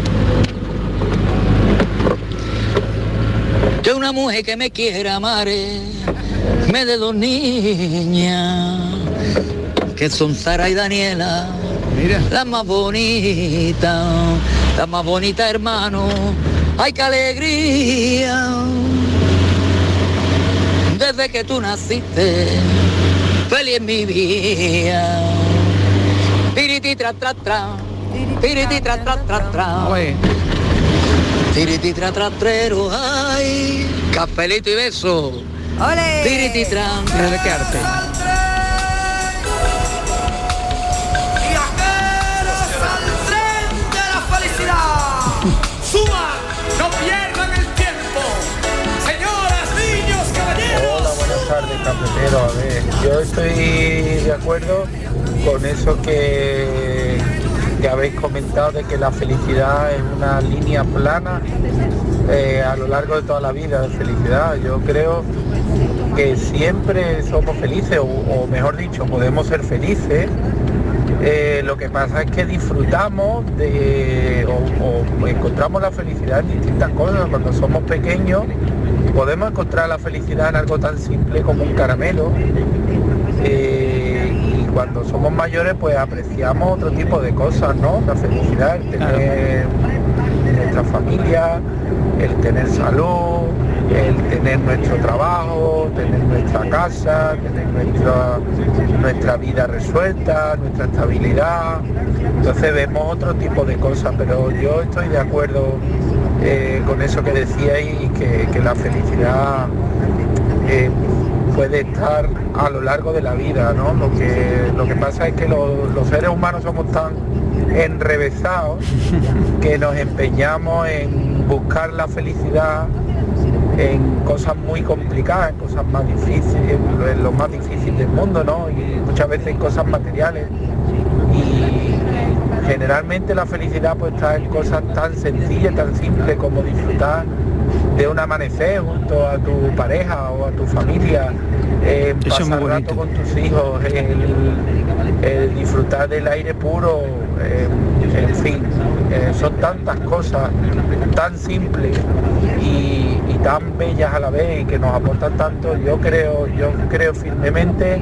Que una mujer que me quiera amar me de dos niñas, que son Sara y Daniela, las más bonitas, las más bonitas hermano, ay qué alegría, desde que tú naciste, feliz mi vida, piriti tra tra tra, piriti tra tra tra tra. Tiriti tra tra trero, ay, cafelito y beso. ¡Ole! Tiriti tra. Arte. Yo estoy de acuerdo con eso que, que habéis comentado de que la felicidad es una línea plana eh, a lo largo de toda la vida de felicidad. Yo creo que siempre somos felices, o, mejor dicho, podemos ser felices. Eh, lo que pasa es que disfrutamos de o encontramos la felicidad en distintas cosas. Cuando somos pequeños podemos encontrar la felicidad en algo tan simple como un caramelo. Eh, y cuando somos mayores pues apreciamos otro tipo de cosas, ¿no? La felicidad, el tener nuestra familia, el tener salud, el tener nuestro trabajo, tener nuestra casa, tener nuestra, nuestra vida resuelta, nuestra estabilidad. Entonces vemos otro tipo de cosas, pero yo estoy de acuerdo eh, con eso que decíais, que, que la felicidad eh, puede estar a lo largo de la vida, ¿no? Lo que, lo que pasa es que lo- los seres humanos somos tan enrevesados que nos empeñamos en buscar la felicidad en cosas muy complicadas, en cosas más difíciles, en lo más difícil del mundo, ¿no? Y muchas veces en cosas materiales. Generalmente la felicidad pues está en cosas tan sencillas, tan simples como disfrutar de un amanecer junto a tu pareja o a tu familia, eh, pasar rato con tus hijos, el, el disfrutar del aire puro, eh, en fin, eh, son tantas cosas tan simples y, y tan bellas a la vez y que nos aportan tanto. Yo creo, yo creo firmemente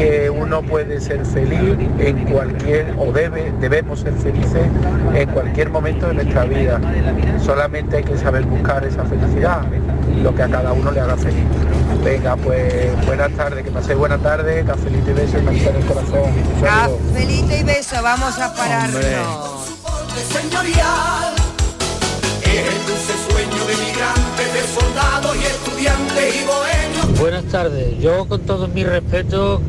que uno puede ser feliz en cualquier, o debe, debemos ser felices en cualquier momento de nuestra vida. Solamente hay que saber buscar esa felicidad, lo que a cada uno le haga feliz. Venga, pues buenas tardes, que paséis buena tarde, cafelito y beso y manita en el corazón. Cafelito y beso, vamos a pararnos. Buenas tardes. Yo con todo mi respeto,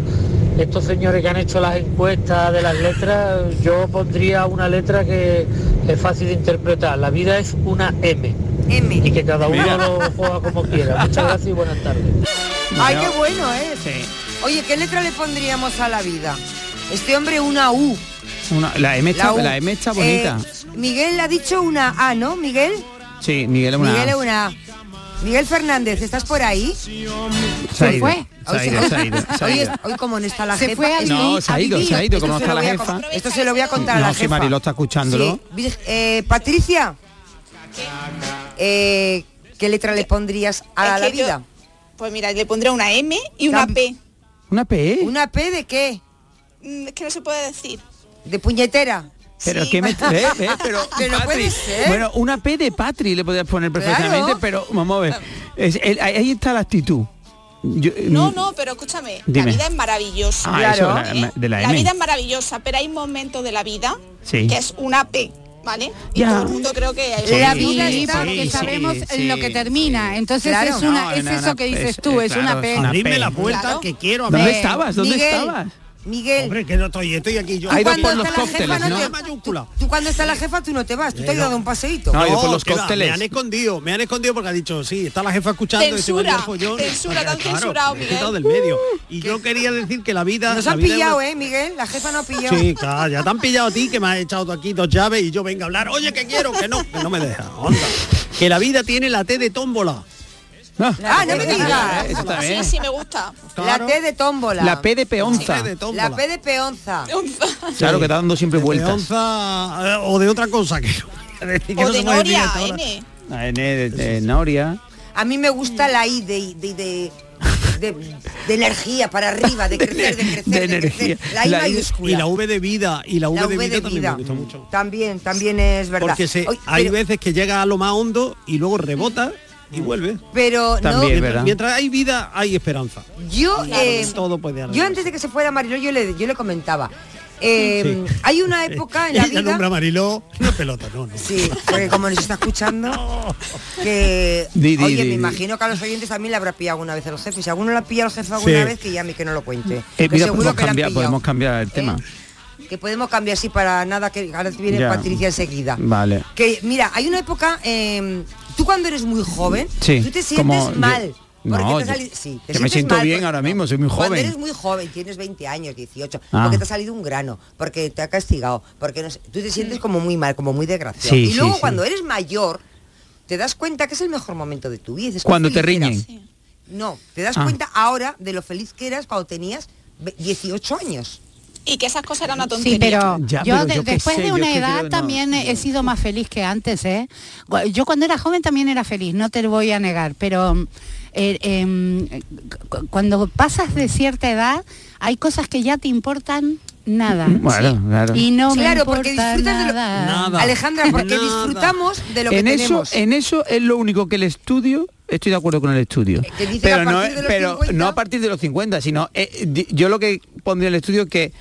estos señores que han hecho las encuestas de las letras, yo pondría una letra que es fácil de interpretar. La vida es una M. M. Y que cada uno Mira. lo juega como quiera. Muchas gracias y buenas tardes. Ay, qué bueno es. Oye, ¿qué letra le pondríamos a la vida? Este hombre una U. Una- la, M está, U. la M está bonita. Eh, Miguel ha dicho una A, ¿no, Miguel? sí, Miguel es una... Miguel es una A. Miguel Fernández, ¿estás por ahí? Se ha ido. Se ha ido, se ha ido, se ha Hoy, ido. es- hoy como no está la Se jefa... fue a No, se ha ido, se ha ido, esto como no se está lo la voy a jefa. con- Esto se lo voy a contar a la No, jefa. si Mariló está escuchándolo. Sí. Eh, Patricia, eh, ¿qué letra le pondrías a Es la yo- vida? Pues mira, le pondré una M y una P. ¿Una P? ¿Una P de qué? Mm, Es que no se puede decir. ¿De puñetera? Pero Sí. qué me... ¿eh? ¿eh? Pero, Que no Patri, puede ser. Bueno, una P de Patri le podías poner perfectamente, Claro. pero vamos a ver. Es- el- ahí está la actitud. Yo, No, no, pero escúchame, Dime. la vida es maravillosa. Ah, eso, la- de la M. vida es maravillosa, pero hay momentos de la vida Sí. que es una P, ¿vale? Y Ya. todo el mundo creo que hay Sí, La vida de- está porque sí, sabemos sí, en lo que termina. Entonces Claro. es una, No, es no, eso no, que dices es- tú, eh, es claro, una es P. la puerta Claro. que quiero ¿Dónde hablar. estabas? ¿Dónde Miguel. estabas? Miguel, Hombre, que no estoy, estoy aquí yo. Ha ido cuando por los está la cócteles, jefa, ¿no? te- mayúscula. tú cuando está la jefa tú no te vas, tú te has dado un paseíto. No, por los va, cócteles. Me han escondido, me han escondido porque ha dicho, sí, está la jefa escuchando y se va a Censura, Claro, censurado, he quitado del medio. Y yo quería decir que la vida... Nos la han vida pillado, ¿eh, Miguel? La jefa no ha pillado. Sí, claro, ya te han pillado a ti que me has echado tú aquí dos llaves y yo venga a hablar. Oye, que quiero, que no, que no me deja. Onda. Que la vida tiene la T de tómbola. Ah, no me digas. Eso Sí, me gusta. La T de tómbola. La P de peonza. La P de peonza. Claro, que está dando siempre De vueltas. peonza, eh, o de otra cosa que no, que O no de Noria. N. La N de, de Noria. A mí me gusta la I de, de, de, de- de energía para arriba, de crecer, de crecer, de de, energía. crecer. La I La mayúscula. Y la V de vida, y la V, La de, vida de también vida. me gusta mucho. También, también es verdad. Porque se, Oye, hay pero, veces que llega a lo más hondo y luego rebota y vuelve. pero no, También, Mientras, ¿verdad? mientras hay vida, hay esperanza. yo, eh, Todo puede yo antes de que se fuera Mariló, yo le, yo le comentaba. eh, Hay una época en la vida. nombra a Mariló, no pelota, no, no. Sí, porque como nos está escuchando, que Di, di, oye, di, me di. imagino que a los oyentes también le habrá pillado alguna vez el jefe. Si alguno le ha pillado el jefe alguna Sí. vez, que ya a mí que no lo cuente. Eh, Que mira, seguro podemos que cambiar, podemos cambiar el tema. Que podemos cambiar así para nada, que ahora viene Ya. Patricia enseguida. Vale. Que mira, hay una época, eh, tú cuando eres muy joven, Sí, tú te sientes como mal. No, te yo- sali- sí, te que me siento mal bien porque- ahora mismo, soy muy Cuando joven. eres muy joven, tienes 20 años, 18, Ah. porque te ha salido un grano, porque te ha castigado, porque no sé, tú te sientes como muy mal, como muy desgraciado. Sí, y luego sí. cuando eres mayor, te das cuenta que es el mejor momento de tu vida. Cuando "Qué te riñen. eras". No, te das Ah. cuenta ahora de lo feliz que eras cuando tenías ve- 18 años. Y que esas cosas eran una tontería. Sí, pero Ya, yo pero de- yo después sé, de una que edad creo, no, también he sido más feliz que antes, ¿eh? Yo cuando era joven también era feliz, no te lo voy a negar, pero eh, em, cu- cuando pasas de cierta edad hay cosas que ya te importan nada. Bueno, claro. Y no me Claro, porque disfrutas de lo- nada. Alejandra, porque Nada. disfrutamos de lo que en eso, tenemos. en eso es lo único que el estudio estoy de acuerdo con el estudio Que dice que a pero no pero 50. no a partir de los 50 sino eh, di- yo lo que pondría en el estudio es que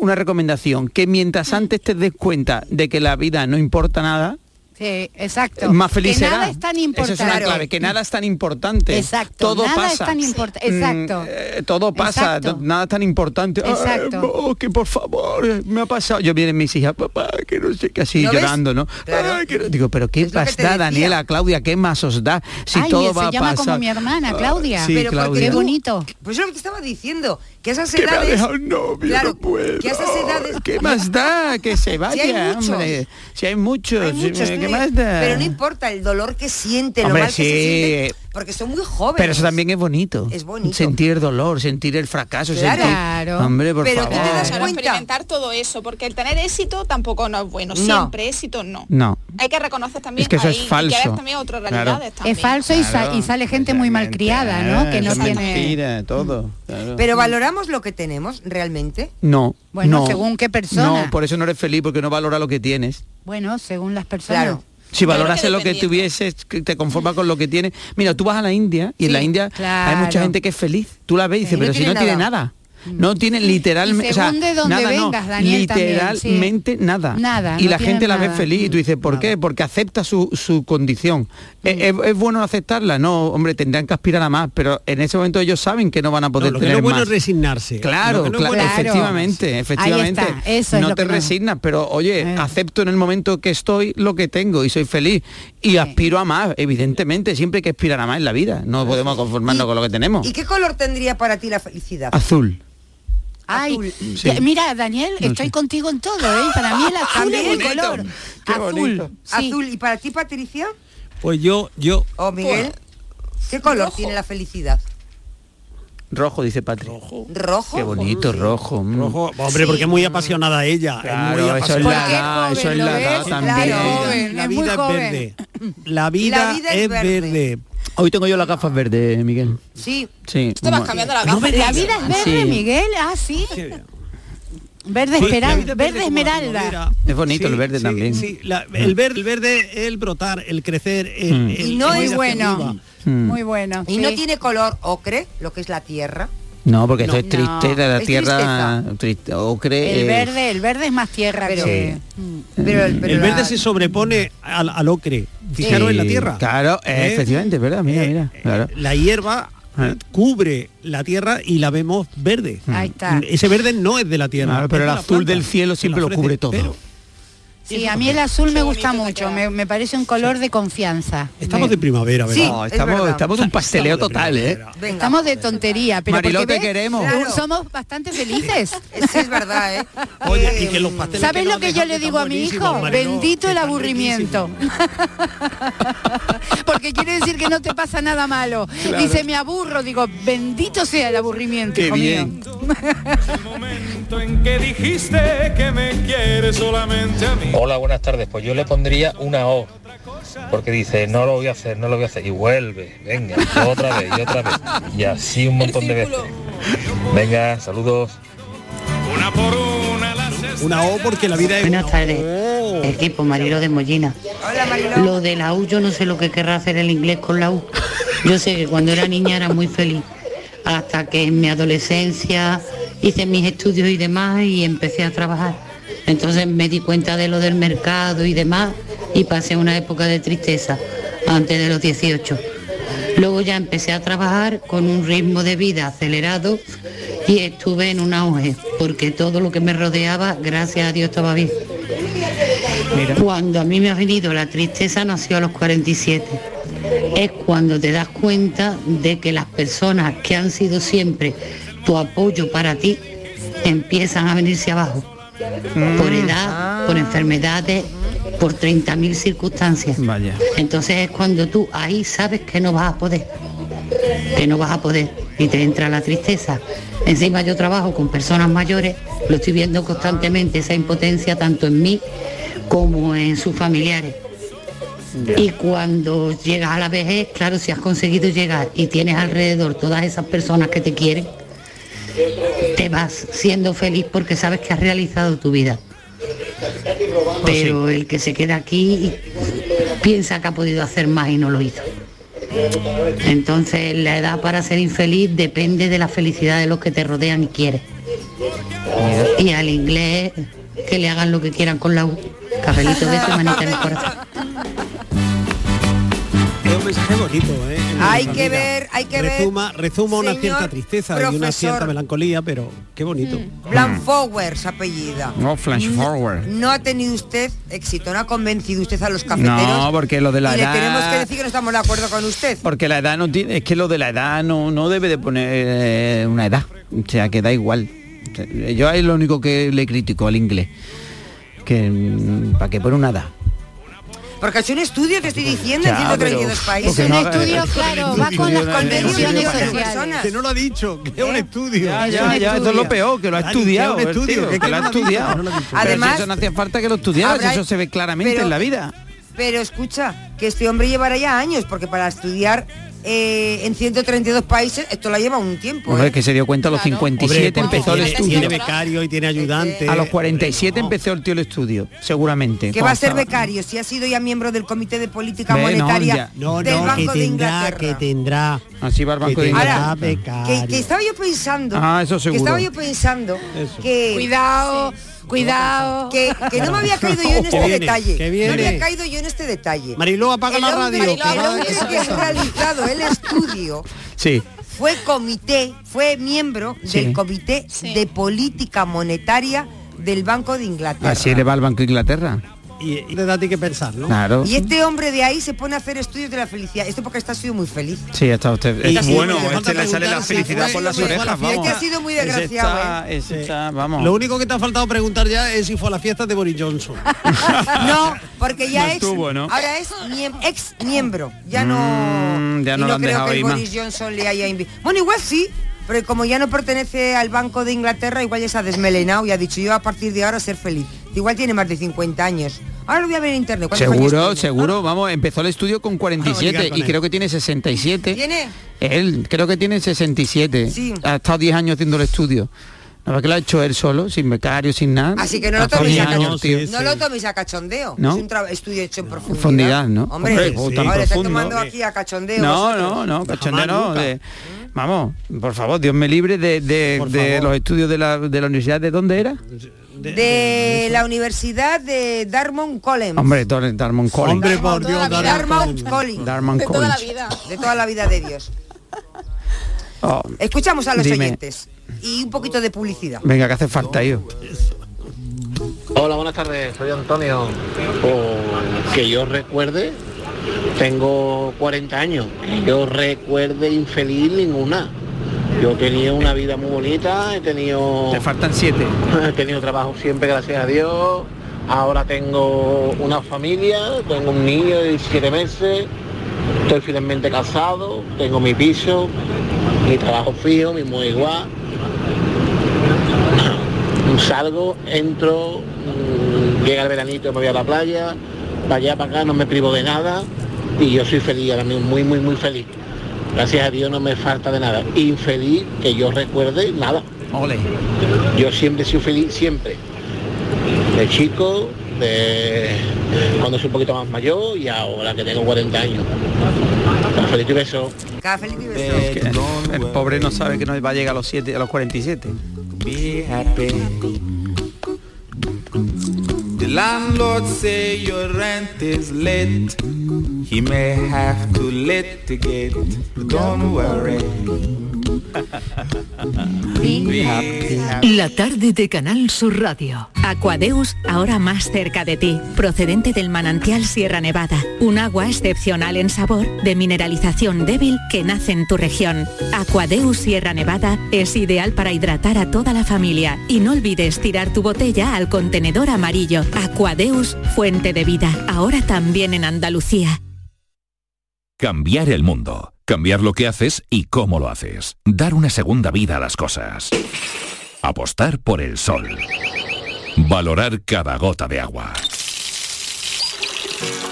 una recomendación que mientras antes te des cuenta de que la vida no importa nada Sí, exacto. más feliz que será nada es tan Esa importante. es una clave que nada es tan importante Exacto, todo nada es pasa tan importa- Mm, exacto. eh, todo pasa Exacto. no- nada es tan importante Ay, Exacto. oh, que por favor me ha pasado yo vienen mis hijas papá que no sé qué así ¿No ves? llorando no Claro. Ay, que no- digo pero qué Es más da. Daniela Claudia qué más os da si Ay, todo va a llama pasar como mi hermana, Claudia. sí, Pero porque Claudia. Qué bonito. Pues es lo que te estaba diciendo, que a esas que me ha edades... dejado el novio, Claro, no puedo. que a esas edades... ¿Qué más da? Que se vaya, hay muchos. hombre. Si hay muchos, Hay muchos, ¿qué más da? Pero no importa el dolor que siente, Hombre, lo mal que se siente, porque son muy jóvenes. Pero eso también es bonito. Es bonito. Sentir dolor, sentir el fracaso, Claro. sentir... Claro. Hombre, por Pero tú favor. te das cuenta. experimentar todo eso, porque el tener éxito tampoco no es bueno. No. Siempre éxito no. No. Hay que reconocer también Es que eso ahí, es y que falso. también otras Claro. realidades también. Es falso y, sa- Claro, y sale gente muy malcriada, ¿no? Que no tiene... mentira, todo. claro. Pero valoramos lo que tenemos realmente. No. Bueno, no. según qué persona. No, por eso no eres feliz, porque no valora lo que tienes. Bueno, según las personas. Claro. Si Claro valoras que lo que tuvieses, te conformas con lo que tienes. Mira, tú vas a la India y en la India hay mucha gente que es feliz. Tú la ves y dices, no pero si no tiene nada. No tiene literalmente, Y o sea, según de dónde nada, no, también, literalmente nada. Nada, Y no la gente la ve feliz y tú dices, ¿por qué? Porque acepta su, su condición. ¿Es, es- es bueno aceptarla? No, hombre, tendrán que aspirar a más, pero en ese momento ellos saben que no van a No, poder lo que no tener es bueno más. resignarse. Claro, Lo que no es cla- bueno es- Claro. efectivamente, efectivamente. Ahí está, eso es no lo te que no- resignas, pero oye, Eh. acepto en el momento que estoy lo que tengo y soy feliz y aspiro a más, evidentemente, siempre hay que aspirar a más en la vida. No podemos conformarnos con lo que tenemos. ¿Y qué color tendría para ti la felicidad? Azul. Ay, Azul. ya- mira, Daniel, estoy contigo en todo, ¿eh? Para mí el azul es Qué el bonito, color. qué azul. sí. Azul. ¿Y para ti, Patricia? Pues yo, yo, ¿O Miguel? ¿Qué color rojo. tiene la felicidad? Rojo, dice Patri. Rojo. Qué bonito, rojo. mm. Rojo, hombre, porque es muy apasionada ella. Claro, es muy eso es la apasionada. edad, eso es la edad también. La vida es verde. La vida, La vida es es verde. verde. Hoy tengo yo las gafas verdes, Miguel. Sí. Sí. Te vas cambiando la gafa. La vida es verde, Sí. Miguel. Ah, sí. Verde, Sí, esperal- la vida es verde esmeralda. Es bonito Sí, el verde sí, también. sí. La- el verde, el verde, el brotar, el crecer, el, Mm. el- Y no el es bueno. Mm. Muy bueno. Y sí. no tiene color ocre, lo que es la tierra. No, porque No. esto es tristeza, la Es tierra triste, ocre. El eh, verde, el verde es más tierra Pero- que... Pero el, pero El verde la- se sobrepone al, al ocre. Fijaros en la tierra. Claro, eh, ¿Eh? efectivamente, es verdad, mira, Eh, mira. Claro. La hierba Eh. cubre la tierra y la vemos verde. Ahí está. Ese verde no es de la tierra. Claro, pero de el la azul planta del cielo siempre la lo cubre todo. Pero Sí, a mí el azul me gusta mucho, me, me parece un color de confianza. estamos de primavera, ¿verdad? Sí, No, es estamos, verdad. estamos un pasteleo Estamos total, ¿eh? Venga. Estamos de tontería, pero Mariló, porque te ves, queremos. Claro. somos bastante felices. Sí, es verdad, ¿eh? Oye, y que los pasteles ¿Sabes lo que yo le digo a mi hijo? Mariló, Bendito el aburrimiento. Porque quiere decir que no te pasa nada malo. Dice, me aburro, digo, bendito sea el aburrimiento. Qué hijo bien. mío. momento en que dijiste que me quieres solamente a mí. Hola, buenas tardes. Pues yo le pondría una O. Porque dice, no lo voy a hacer, no lo voy a hacer. Y vuelve, venga, otra vez, y otra vez. Y así un montón de veces. Venga, saludos. Una por una Una O porque la vida es Buenas tardes, equipo Marilo de Mollina. Hola, Mariló. Lo de la U, yo no sé lo que querrá hacer el inglés con la U. Yo sé que cuando era niña era muy feliz, hasta que en mi adolescencia hice mis estudios y demás y empecé a trabajar. Entonces me di cuenta de lo del mercado y demás y pasé una época de tristeza antes de los 18. Luego ya empecé a trabajar con un ritmo de vida acelerado y estuve en un auge, porque todo lo que me rodeaba, gracias a Dios, estaba bien. Cuando a mí me ha venido la tristeza nació a los 47. Es cuando te das cuenta de que las personas que han sido siempre tu apoyo para ti empiezan a venirse abajo. Por edad, por enfermedades, por 30.000 circunstancias. Vaya. Entonces es cuando tú ahí sabes que no vas a poder, que no vas a poder y te entra la tristeza. Encima yo trabajo con personas mayores, lo estoy viendo constantemente, esa impotencia tanto en mí como en sus familiares. Y cuando llegas a la vejez, claro, si has conseguido llegar y tienes alrededor todas esas personas que te quieren, te vas siendo feliz porque sabes que has realizado tu vida. Pero el que se queda aquí piensa que ha podido hacer más y no lo hizo. Entonces la edad para ser infeliz depende de la felicidad de los que te rodean y quieres. Y al inglés que le hagan lo que quieran con la U. Cafelito de manita en el corazón. Es un mensaje bonito, ¿eh? Hay que familia. ver, hay que ver, rezuma, una cierta tristeza y una cierta melancolía, pero qué bonito. Blanfowers, su apellida. No, flash forward. No ha tenido usted éxito, no ha convencido usted a los cafeteros. No, porque lo de la y le edad- tenemos que decir que no estamos de acuerdo con usted. Porque la edad no tiene, es que lo de la edad no, no debe de poner eh, una edad. O sea, que da igual. Yo es lo único que le critico al inglés. Que para que pone una edad. Porque es un estudio que estoy diciendo en Ya, 132 pero- países. no haga- Estudio, claro, va con las convenciones sociales. Que no lo ha dicho, que es un estudio. Ya, Es ya, un eso es lo peor, que lo ha estudiado. que es un es lo ha estudiado. Además, eso no hacía falta que lo estudiara, eso se ve claramente en la vida. Pero escucha, que este hombre llevará ya años, porque para estudiar eh, en 132 países, esto la lleva un tiempo. Hombre, ¿eh? es que se dio cuenta a los 57 Hombre, empezó el estudio. Tiene becario y tiene ayudante. A los 47 empezó el tío el estudio, seguramente. que va a ser becario, si ha sido ya miembro del Comité de Política Ve, no, Monetaria. No, del no, que Banco de tendrá, Inglaterra. que tendrá. Así va el Banco que de tendrá Inglaterra. becario. que, que estaba yo pensando Ah, eso que seguro. estaba yo pensando Eso. que Cuidado, cuidado. que, que no me había caído yo en este viene, detalle no me había caído yo en este detalle Mariló, apaga el la radio. el que va- hombre que ha realizado el estudio Sí. fue comité fue miembro Sí. del comité de política monetaria del Banco de Inglaterra Así le va al Banco de Inglaterra. Y, y te da a ti que pensar, ¿no? Claro. y este hombre de ahí se pone a hacer estudios de la felicidad esto porque está ha sido muy feliz Sí, está usted. Y- Es y- bueno, este le sale la felicidad por las orejas, vamos. Este ha sido muy desgraciado, ese está, vamos. Lo único que te ha faltado preguntar ya es si fue a la fiesta de Boris Johnson. no porque ya No es estuvo, ¿no? ahora es miem- ex miembro ya no Mm, ya y no lo han creo dejado que el ir más. Boris Johnson le haya invitado bueno igual sí Pero como ya no pertenece al Banco de Inglaterra, igual ya se ha desmelenado y ha dicho yo a partir de ahora ser feliz. Igual tiene más de 50 años. Ahora lo voy a ver en internet. ¿Cuántos años Seguro, tiene? seguro, vamos, empezó el estudio con 47 con y él. creo que tiene 67. ¿Tiene? Él creo que tiene 67. Sí. Ha estado 10 años haciendo el estudio. Nada más que lo ha hecho él solo, sin becario, sin nada. Así que no lo toméis 10 a cachondeo. No lo toméis a cachondeo. ¿No? Es un estudio hecho en profundidad. Profundidad, ¿no? Hombre, Hombre, tan ahora está profundo. tomando aquí a cachondeo. No, no, no, cachondeo no. de- vamos, por favor, Dios me libre de, de- de los estudios de la, de la universidad. ¿De dónde era? De la Universidad de Dartmouth College. Hombre, Dar- Dartmouth College. Hombre, por Dios, Dartmouth College. Dartmouth de toda la College. vida. De toda la vida de Dios. Oh, Escuchamos a los Dime. oyentes. Y un poquito de publicidad. venga, que hace falta, yo. Hola, buenas tardes, soy Antonio. O que yo recuerde, tengo 40 años, que yo recuerde infeliz ninguna. Yo tenía una vida muy bonita, he tenido... Te faltan siete. He tenido trabajo siempre, gracias a Dios. Ahora tengo una familia, tengo un niño de 17 meses, estoy finalmente casado, tengo mi piso, mi trabajo fijo, mi mujer igual. Salgo, entro, mm, llega el veranito, me voy a la playa, para allá, para acá, no me privo de nada y yo soy feliz, ahora mismo muy, muy, muy feliz. Gracias a Dios no me falta de nada. Infeliz, que yo recuerde, nada. Ole. Yo siempre he sido feliz, siempre. De chico, de cuando soy un poquito más mayor y ahora que tengo 40 años. Feliz y beso. Cada feliz y beso. Es que el pobre no sabe que no va a llegar a los 7, a los 47. Be happy. The landlord say your rent is late. He may have to litigate, but don't worry. La tarde de Canal Sur Radio. Aquadeus, ahora más cerca de ti, procedente del manantial Sierra Nevada, un agua excepcional en sabor, de mineralización débil que nace en tu región. Aquadeus Sierra Nevada es ideal para hidratar a toda la familia y no olvides tirar tu botella al contenedor amarillo. Aquadeus, fuente de vida, ahora también en Andalucía. Cambiar el mundo. Cambiar lo que haces y cómo lo haces. Dar una segunda vida a las cosas. Apostar por el sol. Valorar cada gota de agua.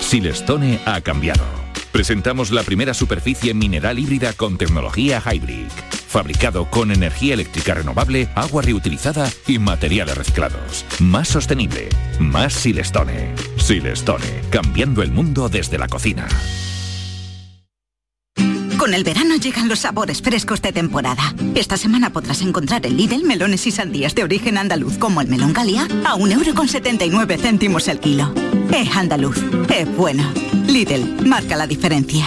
Silestone ha cambiado. Presentamos la primera superficie mineral híbrida con tecnología Hybrid. Fabricado con energía eléctrica renovable, agua reutilizada y materiales reciclados. Más sostenible. Más Silestone. Silestone. Cambiando el mundo desde la cocina. Con el verano llegan los sabores frescos de temporada. Esta semana podrás encontrar en Lidl melones y sandías de origen andaluz como el melón Galia a 1,79 céntimos el kilo. Es andaluz, es bueno. Lidl, marca la diferencia.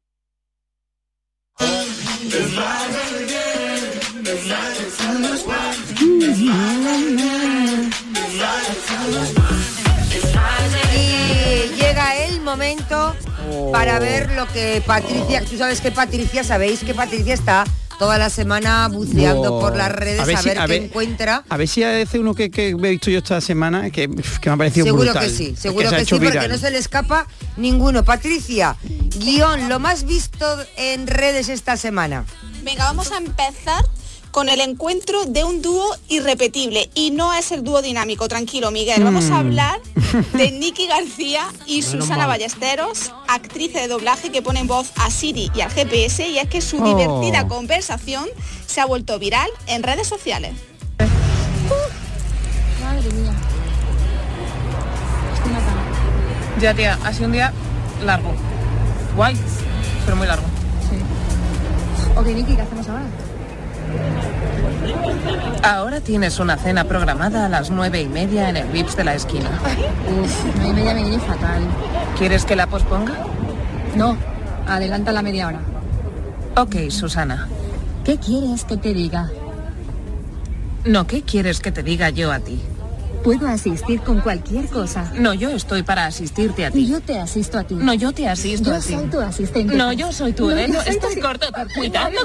Y llega el momento para ver lo que Patricia, tú sabes que Patricia, sabéis que Patricia está toda la semana buceando Wow. por las redes a ver, si- qué ver- encuentra. A ver si hace uno que, que he visto yo esta semana que, que me ha parecido Seguro brutal. que sí, seguro que, sí, porque no se le escapa ninguno. Patricia, guion, lo más visto en redes esta semana. Venga, vamos a empezar con el encuentro de un dúo irrepetible. Y no es el dúo dinámico, tranquilo, Miguel. Vamos a Mm. hablar de Nicky García y Susana mal. Ballesteros, actrices de doblaje que ponen voz a Siri y al GPS. Y es que su Oh. divertida conversación se ha vuelto viral en redes sociales. Madre mía. Estoy matada. Ya, tía, ha sido un día largo. Guay, pero muy largo. Ok, Niki, ¿qué hacemos ahora? Ahora tienes una cena programada a las nueve y media en el Vips de la esquina. Uf, nueve y media me viene fatal. ¿Quieres que la posponga? No, adelanta la media hora. Ok, Susana. ¿Qué quieres que te diga? No, ¿qué quieres que te diga yo a ti? Puedo asistir con cualquier cosa. No, yo estoy para asisirte a Y ti. yo te asisto a ti. No, yo te asisto Yo a ti. soy tu asistente. No, yo soy tu No, yo soy tu corto, cuidado.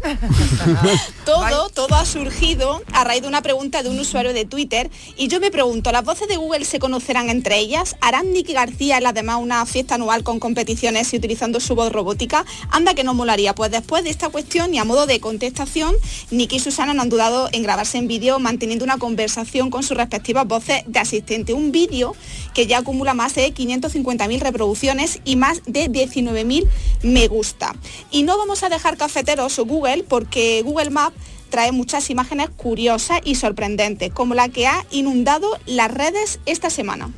Todo, todo ha surgido a raíz de una pregunta de un usuario de Twitter y yo me pregunto, ¿las voces de Google se conocerán entre ellas? ¿Harán Nicky García y las demás una fiesta anual con competiciones y utilizando su voz robótica? Anda que no molaría. Pues después de esta cuestión y a modo de contestación, Nicky y Susana no han dudado en grabarse en vídeo manteniendo una conversación con sus respectivas voces de asistente. Un vídeo que ya acumula más de 550.000 reproducciones y más de 19.000 me gusta. Y no vamos a dejar cafeteros o Google porque Google Maps trae muchas imágenes curiosas y sorprendentes, como la que ha inundado las redes esta semana.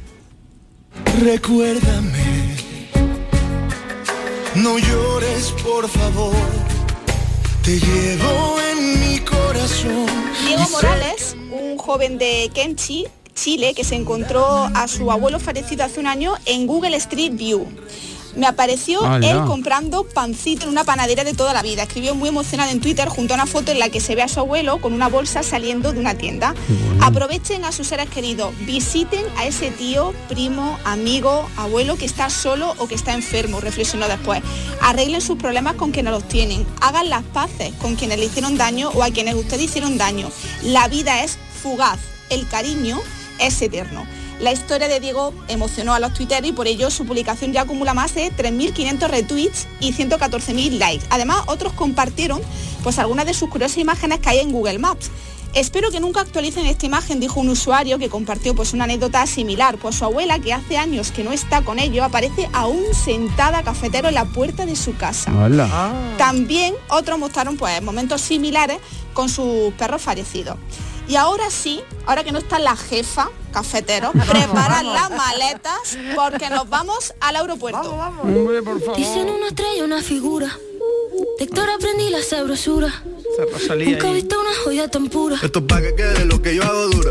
Recuérdame, no llores por favor, te llevo en mi corazón. Diego Morales, un joven de Kenchi, Chile, que se encontró a su abuelo fallecido hace un año en Google Street View. Me apareció él comprando pancito en una panadera de toda la vida. Escribió muy emocionado en Twitter junto a una foto en la que se ve a su abuelo con una bolsa saliendo de una tienda. Aprovechen a sus seres queridos, visiten a ese tío, primo, amigo, abuelo que está solo o que está enfermo, reflexionó después. Arreglen sus problemas con quienes los tienen, hagan las paces con quienes le hicieron daño o a quienes ustedes hicieron daño. La vida es fugaz, el cariño es eterno. La historia de Diego emocionó a los Twitter y por ello su publicación ya acumula más de 3.500 retweets y 114.000 likes. Además, otros compartieron pues algunas de sus curiosas imágenes que hay en Google Maps. Espero que nunca actualicen esta imagen, dijo un usuario que compartió pues una anécdota similar, pues su abuela, que hace años que no está con ellos, aparece aún sentada cafetero en la puerta de su casa. También otros mostraron pues momentos similares con sus perros fallecidos. Y ahora sí, ahora que no está la jefa, cafetero, preparan las maletas porque nos vamos al aeropuerto. Dicen una estrella, una figura. De Héctor aprendí la sabrosura. Nunca he visto una joya tan pura. Esto es para que quede lo que yo hago dura.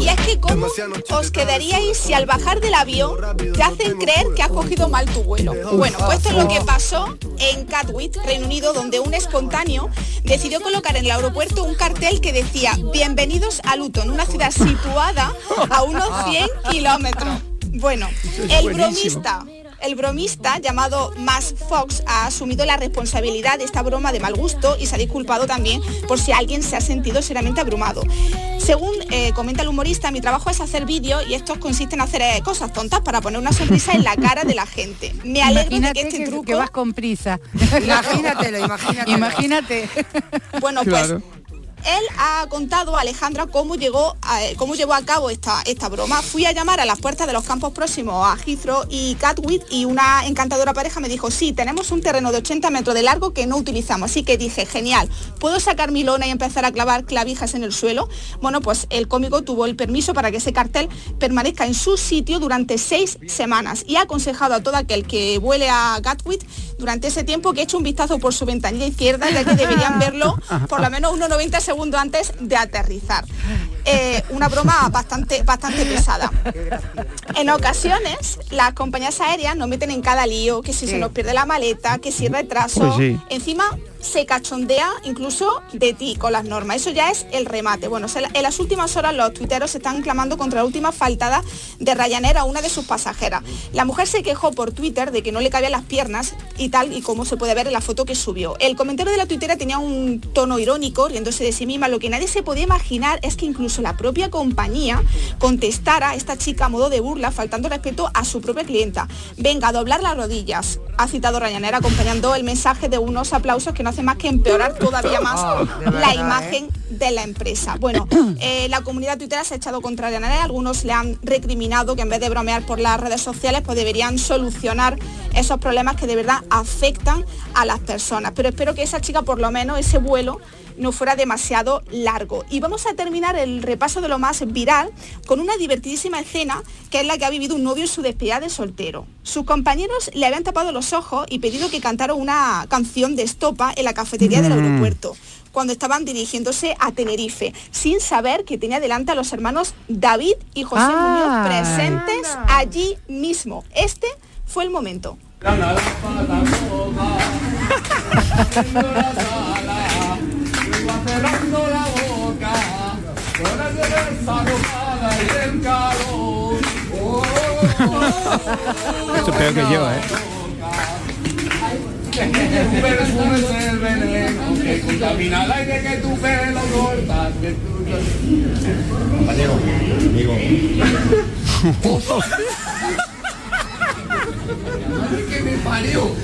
Y es que cómo os quedaríais si al bajar del avión te hacen creer que has cogido mal tu vuelo. Bueno, pues esto es lo que pasó en Catwick, Reino Unido, donde un espontáneo decidió colocar en el aeropuerto un cartel que decía Bienvenidos a Luton, una ciudad situada a unos 100 kilómetros. Bueno, el buenísimo. bromista el bromista llamado Max Fox ha asumido la responsabilidad de esta broma de mal gusto y se ha disculpado también por si alguien se ha sentido seriamente abrumado. Según eh, comenta el humorista, mi trabajo es hacer vídeos y estos consisten en hacer eh, cosas tontas para poner una sonrisa en la cara de la gente. Me alegro de que este que, truco... que vas con prisa. Imagínatelo, imagínatelo. Imagínate. Bueno, pues él ha contado a Alejandra cómo llegó a- cómo llevó a cabo esta, esta broma. Fui a llamar a las puertas de los campos próximos a Heathrow y Catwick y una encantadora pareja me dijo, sí, tenemos un terreno de 80 metros de largo que no utilizamos. Así que dije, genial, ¿puedo sacar mi lona y empezar a clavar clavijas en el suelo? Bueno, pues el cómico tuvo el permiso para que ese cartel permanezca en su sitio durante seis semanas y ha aconsejado a todo aquel que vuele a Gatwick durante ese tiempo que eche un vistazo por su ventanilla izquierda, ya que deberían verlo por lo menos unos 90 segundos antes de aterrizar. eh, una broma bastante, bastante pesada. En ocasiones, las compañías aéreas nos meten en cada lío, que si se nos pierde la maleta, que si retraso. Pues sí. Encima se cachondea incluso de ti con las normas. Eso ya es el remate. Bueno, en las últimas horas los tuiteros se están clamando contra la última faltada de Ryanair a una de sus pasajeras. La mujer se quejó por Twitter de que no le cabían las piernas y tal y como se puede ver en la foto que subió. El comentario de la tuitera tenía un tono irónico, riéndose de sí misma. Lo que nadie se podía imaginar es que incluso la propia compañía contestara a esta chica a modo de burla, faltando respeto a su propia clienta. Venga, a doblar las rodillas. Ha citado Ryanair acompañando el mensaje de unos aplausos que no hacen más que empeorar todavía más de la verdad, imagen de la empresa. Bueno, eh, la comunidad tuitera se ha echado contra Ryanair, algunos le han recriminado que en vez de bromear por las redes sociales, pues deberían solucionar esos problemas que de verdad afectan a las personas. Pero espero que esa chica, por lo menos, ese vuelo no fuera demasiado largo. Y vamos a terminar el repaso de lo más viral con una divertidísima escena que es la que ha vivido un novio en su despedida de soltero. Sus compañeros le habían tapado los ojos y pedido que cantara una canción de estopa en la cafetería del Mm. aeropuerto cuando estaban dirigiéndose a Tenerife, sin saber que tenía delante a los hermanos David y José Ay. Muñoz presentes allí mismo. Este fue el momento. cerrando la boca, con la cerveza arrojada y el calor. Esto es peor que yo, ¿eh? Que tu perfume es el veneno que contamina el aire que tu pelo corta. Que tu... Compañero, amigo. me parió.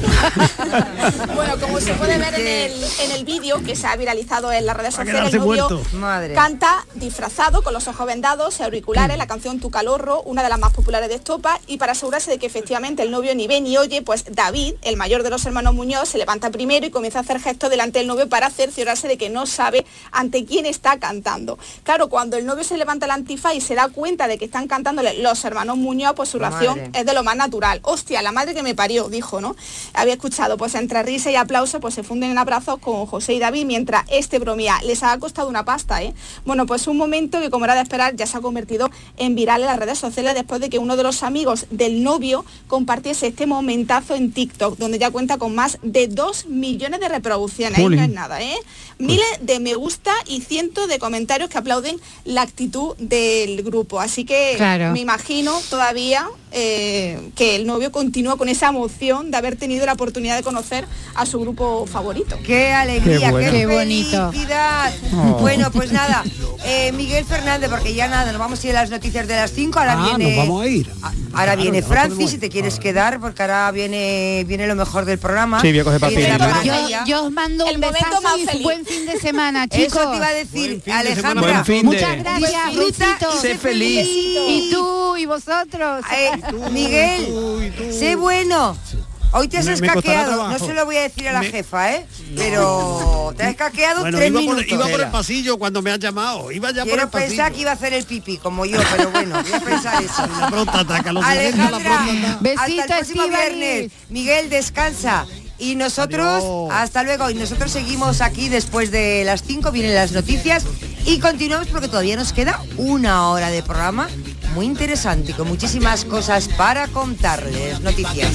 Bueno, como se puede ver en el, en el vídeo que se ha viralizado en las redes sociales, el novio. Madre. canta disfrazado con los ojos vendados y auriculares la canción Tu calorro, una de las más populares de Estopa, y para asegurarse de que efectivamente el novio ni ve ni oye, pues David, el mayor de los hermanos Muñoz, se levanta primero y comienza a hacer gestos delante del novio para cerciorarse de que no sabe ante quién está cantando. Claro, cuando el novio se levanta el antifaz y se da cuenta de que están cantándole los hermanos Muñoz, pues su reacción es de lo más natural. Hostia, la madre que me parió, dijo, ¿no? Había escuchado, pues entre risa y aplauso, pues se funden en abrazos con José y David mientras este bromía. Les ha costado una pasta, ¿eh? Bueno, pues un momento que como era de esperar ya se ha convertido en viral en las redes sociales después de que uno de los amigos del novio compartiese este momentazo en TikTok, donde ya cuenta con más de 2 millones de reproducciones. Ahí no es nada, ¿eh? Miles de me gusta y cientos de comentarios que aplauden la actitud del grupo. Así que Claro. me imagino todavía eh, que el novio continúa con esa emoción de haber tenido la oportunidad de conocer a su grupo favorito. Qué alegría, Qué qué, Qué bonito. felicidad. Oh. Bueno, pues nada, eh, Miguel Fernández, porque ya nada, nos vamos a ir a las noticias de las 5, ahora Ah, viene... nos vamos a ir. Ahora Claro, viene Francis, si te quieres quedar, porque ahora viene viene lo mejor del programa. Sí, voy a coger Viene papel. la Yo, os mando El un momento más y feliz. buen fin de semana, chicos. Eso te iba a decir. Alejandra. Buen fin de- Muchas gracias, Disfruta Luisito. y sé feliz. Y tú y vosotros. Eh, Miguel, sé bueno. Hoy te has Me- escaqueado, no se lo voy a decir a la Me- jefa, ¿eh? Pero te has escaqueado Bueno, tres iba por, iba por el pasillo cuando me has llamado. Iba ya por Quiero el pasillo. pensar que iba a hacer el pipí, como yo, pero bueno, voy a pensar eso. La próstata, que a los siguientes la Alejandra, próstata. hasta el próximo viernes. Miguel, descansa. Y nosotros, hasta luego. Y nosotros seguimos aquí después de las 5, vienen las noticias y continuamos porque todavía nos queda una hora de programa muy interesante y con muchísimas cosas para contarles. Noticias.